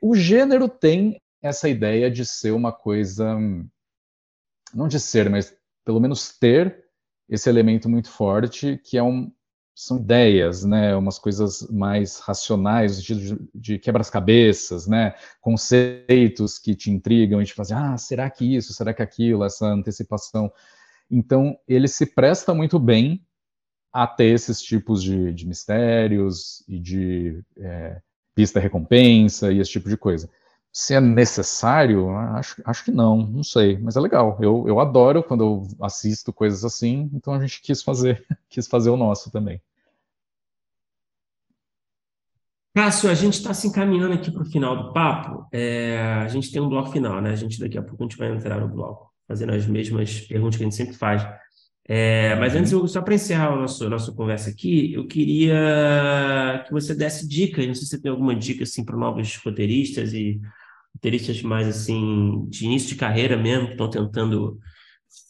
O gênero tem essa ideia de ser uma coisa, não de ser, mas pelo menos ter esse elemento muito forte, que é um, são ideias, né, umas coisas mais racionais, de, de quebra-cabeças, né, conceitos que te intrigam e te fazem, ah, será que isso, será que aquilo, essa antecipação. Então, ele se presta muito bem a ter esses tipos de, de mistérios e de é, pista-recompensa e esse tipo de coisa. Se é necessário, acho, acho que não, não sei, mas é legal. Eu, eu adoro quando eu assisto coisas assim, então a gente quis fazer, quis fazer o nosso também. Cássio, a gente está se encaminhando aqui para o final do papo. É, a gente tem um bloco final, né? A gente daqui a pouco a gente vai entrar no bloco, fazendo as mesmas perguntas que a gente sempre faz. É, mas antes, só para encerrar a nossa, nossa conversa aqui, eu queria que você desse dicas. Não sei se você tem alguma dica assim, para novos roteiristas e roteiristas mais assim de início de carreira mesmo, que estão tentando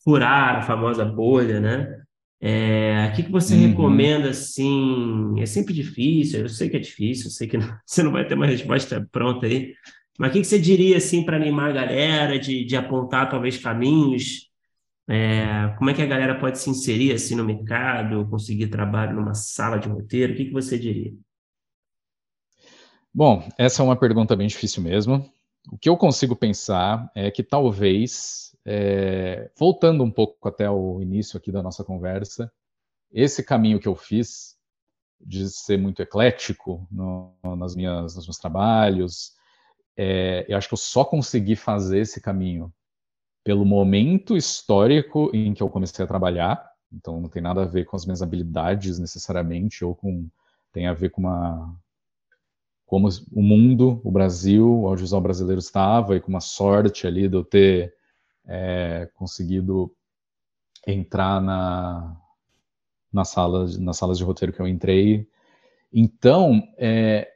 furar a famosa bolha, né? É, o que, que você uhum. recomenda assim? É sempre difícil, eu sei que é difícil, eu sei que não, você não vai ter uma resposta pronta aí, mas o que, que você diria assim para animar a galera, de, de apontar talvez caminhos? É, como é que a galera pode se inserir assim no mercado, conseguir trabalho numa sala de roteiro? O que, que você diria? Bom, essa é uma pergunta bem difícil mesmo. O que eu consigo pensar é que talvez é, voltando um pouco até o início aqui da nossa conversa, esse caminho que eu fiz de ser muito eclético no, nas minhas, nos meus trabalhos, é, eu acho que eu só consegui fazer esse caminho pelo momento histórico em que eu comecei a trabalhar. Então não tem nada a ver com as minhas habilidades necessariamente ou com tem a ver com uma como o mundo, o Brasil, o audiovisual brasileiro estava e com uma sorte ali de eu ter é, conseguido entrar na, na sala, nas salas de roteiro que eu entrei. Então, é,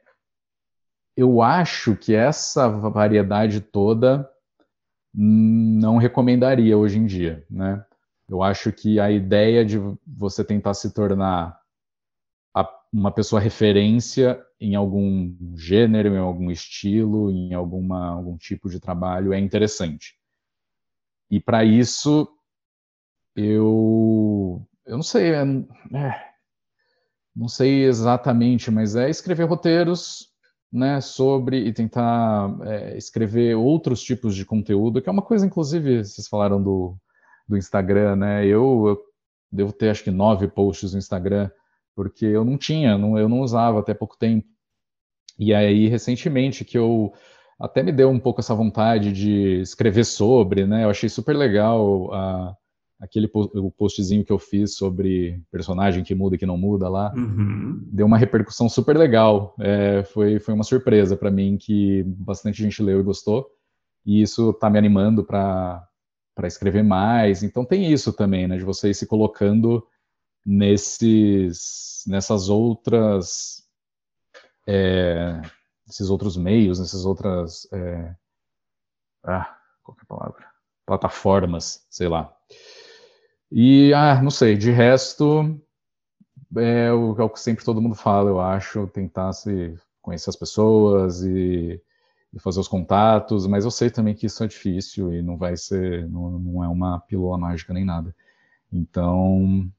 eu acho que essa variedade toda não recomendaria hoje em dia, né? Eu acho que a ideia de você tentar se tornar uma pessoa referência em algum gênero, em algum estilo, em alguma, algum tipo de trabalho é interessante. E para isso, eu, eu não sei, é, é, não sei exatamente, mas é escrever roteiros né, sobre e tentar é, escrever outros tipos de conteúdo, que é uma coisa, inclusive, vocês falaram do, do Instagram, né? Eu, eu devo ter acho que nove posts no Instagram, porque eu não tinha, não, eu não usava até pouco tempo. E aí, recentemente, que eu até me deu um pouco essa vontade de escrever sobre, né? Eu achei super legal a, aquele o postzinho que eu fiz sobre personagem que muda e que não muda lá, uhum. deu uma repercussão super legal. É, foi, foi uma surpresa para mim que bastante gente leu e gostou. E isso está me animando para escrever mais. Então tem isso também, né? De você ir se colocando nesses, nessas outras. É, esses outros meios, nessas outras. É, ah, qual é a palavra? Plataformas, sei lá. E, ah, não sei, de resto, é o, é o que sempre todo mundo fala, eu acho, tentar se conhecer as pessoas e, e, fazer os contatos, mas eu sei também que isso é difícil e não vai ser, não, não é uma pílula mágica nem nada. Então,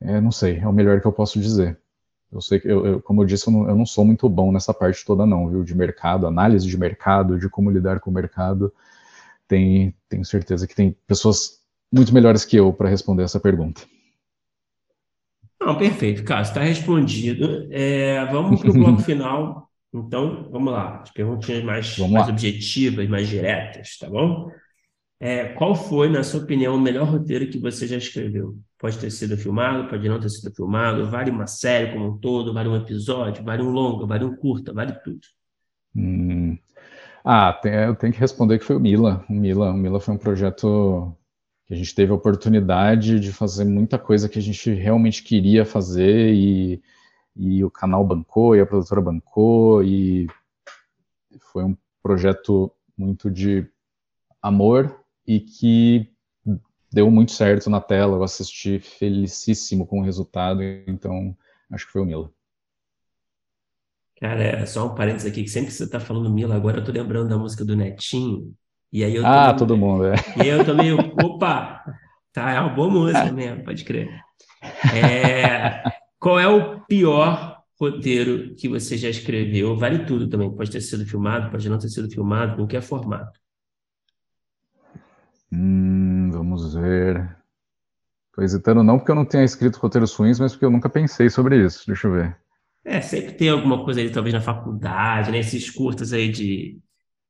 é, não sei, é o melhor que eu posso dizer. Eu sei que, eu, eu, como eu disse, eu não, eu não, sou muito bom nessa parte toda, não, viu? De mercado, análise de mercado, de como lidar com o mercado. Tem, tenho certeza que tem pessoas muito melhores que eu para responder essa pergunta. Não, perfeito, Cássio, está respondido. É, vamos para o bloco final. Então, vamos lá. As perguntinhas mais, mais objetivas, mais diretas, tá bom? É, qual foi, na sua opinião, o melhor roteiro que você já escreveu? Pode ter sido filmado, pode não ter sido filmado, vale uma série como um todo, vale um episódio, vale um longa, vale um curta, vale tudo. Hum. Ah, tem, eu tenho que responder que foi o Mila. O Mila, o Mila foi um projeto que a gente teve a oportunidade de fazer muita coisa que a gente realmente queria fazer e, e o canal bancou e a produtora bancou e foi um projeto muito de amor e que deu muito certo na tela. Eu assisti felicíssimo com o resultado, então acho que foi o Mila. Cara, é só um parênteses aqui, que sempre que você tá falando Mila, agora eu tô lembrando da música do Netinho, e aí eu ah, todo mundo, é. E aí eu tô meio, opa, tá, é uma boa música mesmo, pode crer. É, qual é o pior roteiro que você já escreveu? Vale tudo também, pode ter sido filmado, pode não ter sido filmado, qualquer formato. Hum, vamos ver. Tô hesitando não porque eu não tenha escrito roteiros ruins, mas porque eu nunca pensei sobre isso. Deixa eu ver. É, sempre tem alguma coisa aí, talvez na faculdade, né? Esses curtas aí de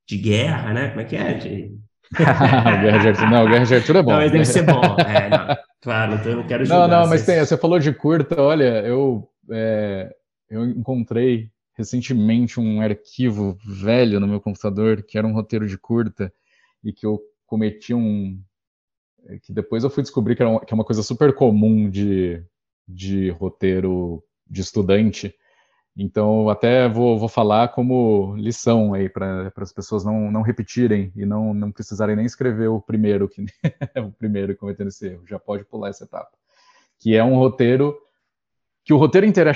de guerra, né? Como é que é? De... guerra de Arthur, não, Guerra de Arthur é bom. Não, mas deve ser bom. É, não, claro, então eu não quero julgar. Não, não, mas tem, você falou de curta, olha, eu, é, eu encontrei recentemente um arquivo velho no meu computador que era um roteiro de curta e que eu cometi um que depois eu fui descobrir que, era uma, que é uma coisa super comum de, de roteiro de estudante então, até vou, vou falar como lição aí para as pessoas não, não repetirem e não, não precisarem nem escrever o primeiro que o primeiro cometendo esse erro. Já pode pular essa etapa. Que é um roteiro que o roteiro inteiro é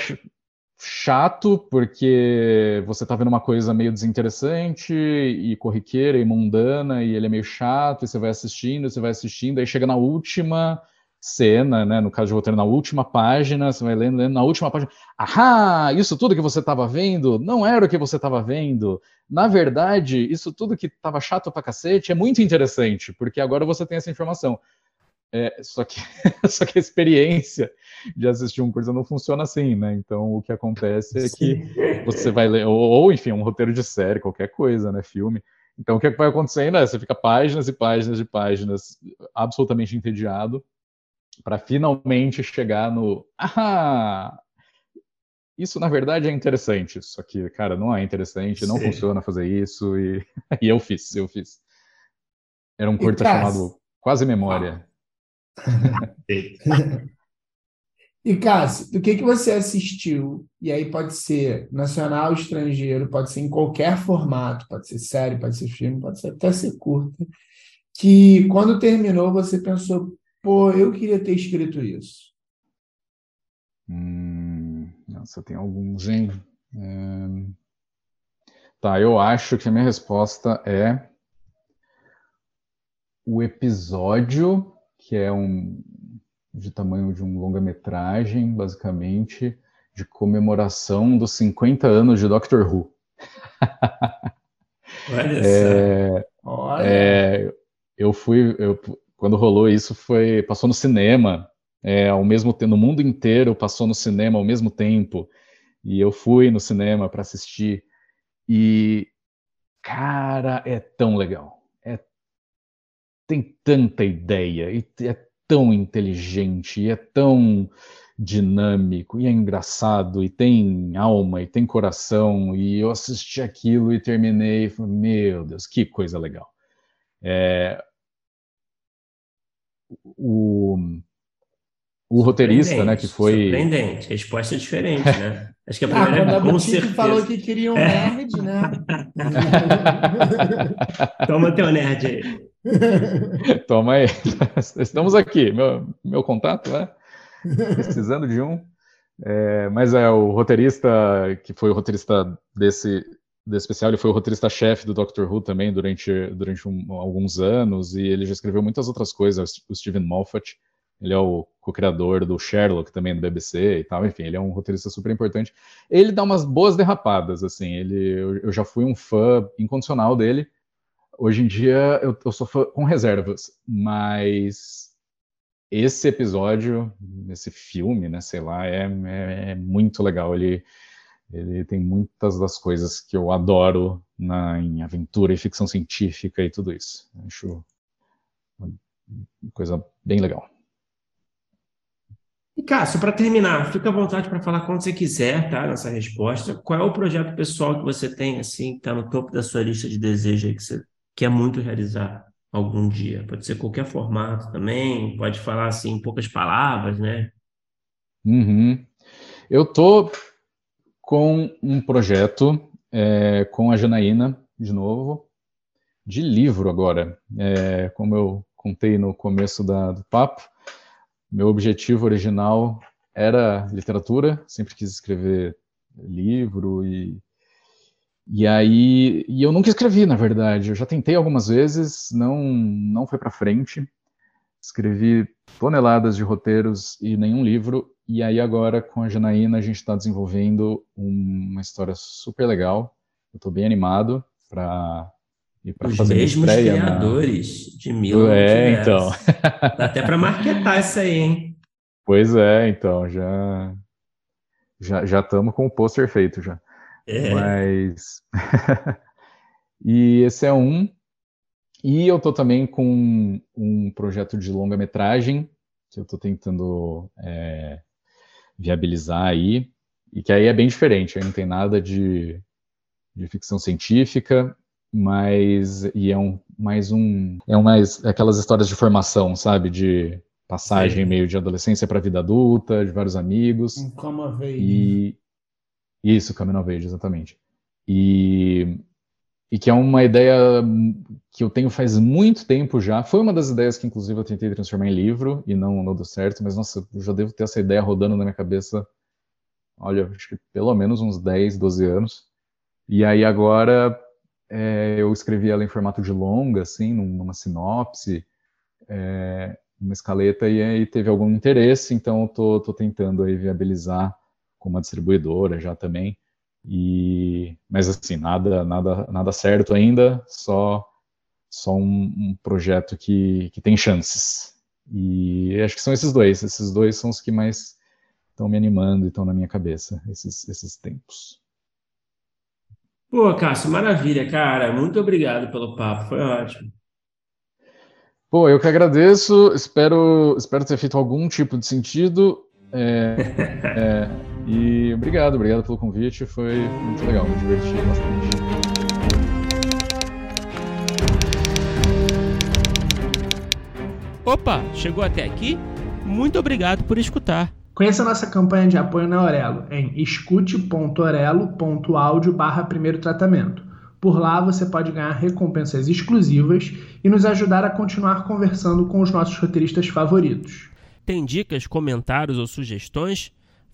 chato porque você está vendo uma coisa meio desinteressante e corriqueira e mundana e ele é meio chato e você vai assistindo, você vai assistindo, aí chega na última cena, né? No caso de roteiro, na última página, você vai lendo, lendo na última página. Ah, isso tudo que você estava vendo não era o que você estava vendo. Na verdade, isso tudo que estava chato pra cacete é muito interessante, porque agora você tem essa informação. É, só, que, só que a experiência de assistir um curso não funciona assim, né? Então o que acontece é que você vai ler, ou, ou enfim, um roteiro de série, qualquer coisa, né? Filme. Então o que, é vai acontecendo é você fica páginas e páginas de páginas absolutamente entediado para finalmente chegar no ah, isso na verdade é interessante, só que cara não é interessante, não funciona fazer isso e, e eu fiz, eu fiz. Era um curta chamado Quase Memória. e Cássio, do que que você assistiu? E aí pode ser nacional, estrangeiro, pode ser em qualquer formato, pode ser série, pode ser filme, pode ser, até ser curta. Que quando terminou você pensou, Pô, eu queria ter escrito isso. Hum, nossa, tem alguns, hein? É... Tá, eu acho que a minha resposta é o episódio, que é um de tamanho de um longa-metragem, basicamente, de comemoração dos 50 anos de Doctor Who. Olha é, Olha. É, eu fui, eu, quando rolou isso foi passou no cinema é, ao mesmo tempo no mundo inteiro passou no cinema ao mesmo tempo e eu fui no cinema para assistir e cara é tão legal tem tanta ideia, e é tão inteligente, e é tão dinâmico, e é engraçado, e tem alma, e tem coração, e eu assisti aquilo e terminei e falei, meu Deus, que coisa legal. É, o, o roteirista, né, que foi... Surpreendente, resposta diferente, né? Acho que a ah, primeira ah, quando a Boutique falou que queria um nerd, né? Toma teu nerd aí. Toma aí. Estamos aqui. Meu, meu contato, né? Precisando de um. É, mas é o roteirista, que foi o roteirista desse, desse especial, ele foi o roteirista-chefe do Doctor Who também durante, durante um, alguns anos, e ele já escreveu muitas outras coisas, o Steven Moffat. Ele é o co-criador do Sherlock também do BBC e tal. Enfim, ele é um roteirista super importante. Ele dá umas boas derrapadas, assim. Ele, eu, eu já fui um fã incondicional dele. Hoje em dia eu, eu sou com reservas, mas esse episódio, esse filme, né, sei lá, é, é, é muito legal. Ele, ele tem muitas das coisas que eu adoro na, em aventura e ficção científica e tudo isso. Acho uma coisa bem legal. E Cássio, para terminar, fica à vontade para falar quando você quiser, tá? Nessa resposta. Qual é o projeto pessoal que você tem, assim, que está no topo da sua lista de desejos que você quer muito realizar algum dia? Pode ser qualquer formato também, pode falar assim em poucas palavras, né? Uhum. Eu tô com um projeto é, com a Janaína, de novo, de livro agora. É, como eu contei no começo da, do papo, meu objetivo original era literatura, sempre quis escrever livro e e aí e eu nunca escrevi, na verdade. Eu já tentei algumas vezes, não não foi para frente. Escrevi toneladas de roteiros e nenhum livro. E aí agora com a Janaína a gente está desenvolvendo uma história super legal. Eu estou bem animado para e Os fazer mesmos criadores na... de mil. É, então. Dá até para marketar isso aí, hein? Pois é, então, já já já estamos com o pôster feito já. É. Mas e esse é um e eu tô também com um projeto de longa-metragem que eu tô tentando é, viabilizar aí e que aí é bem diferente, aí não tem nada de, de ficção científica, mas e é um mais um é um mais aquelas histórias de formação, sabe, de passagem Sim. meio de adolescência para vida adulta, de vários amigos. Um come of age. E isso, Coming of exatamente. E e que é uma ideia que eu tenho faz muito tempo já. Foi uma das ideias que, inclusive, eu tentei transformar em livro e não, não deu certo, mas, nossa, eu já devo ter essa ideia rodando na minha cabeça, olha, acho que pelo menos uns 10, 12 anos. E aí agora é, eu escrevi ela em formato de longa, assim, numa sinopse, é, uma escaleta, e aí teve algum interesse, então eu tô, tô tentando aí viabilizar com uma distribuidora já também. E, mas assim, nada, nada, nada certo ainda, só, só um, um projeto que, que tem chances. E acho que são esses dois, esses dois são os que mais estão me animando e estão na minha cabeça, esses, esses tempos. Pô, Cássio, maravilha, cara. Muito obrigado pelo papo, foi ótimo. Pô, eu que agradeço. Espero, espero ter feito algum tipo de sentido. É, é, e obrigado, obrigado pelo convite. Foi muito legal, me diverti bastante. Opa, chegou até aqui? Muito obrigado por escutar. Conheça nossa campanha de apoio na Aurelo em escute.orelo.audio barra primeiro tratamento. Por lá você pode ganhar recompensas exclusivas e nos ajudar a continuar conversando com os nossos roteiristas favoritos. Tem dicas, comentários ou sugestões?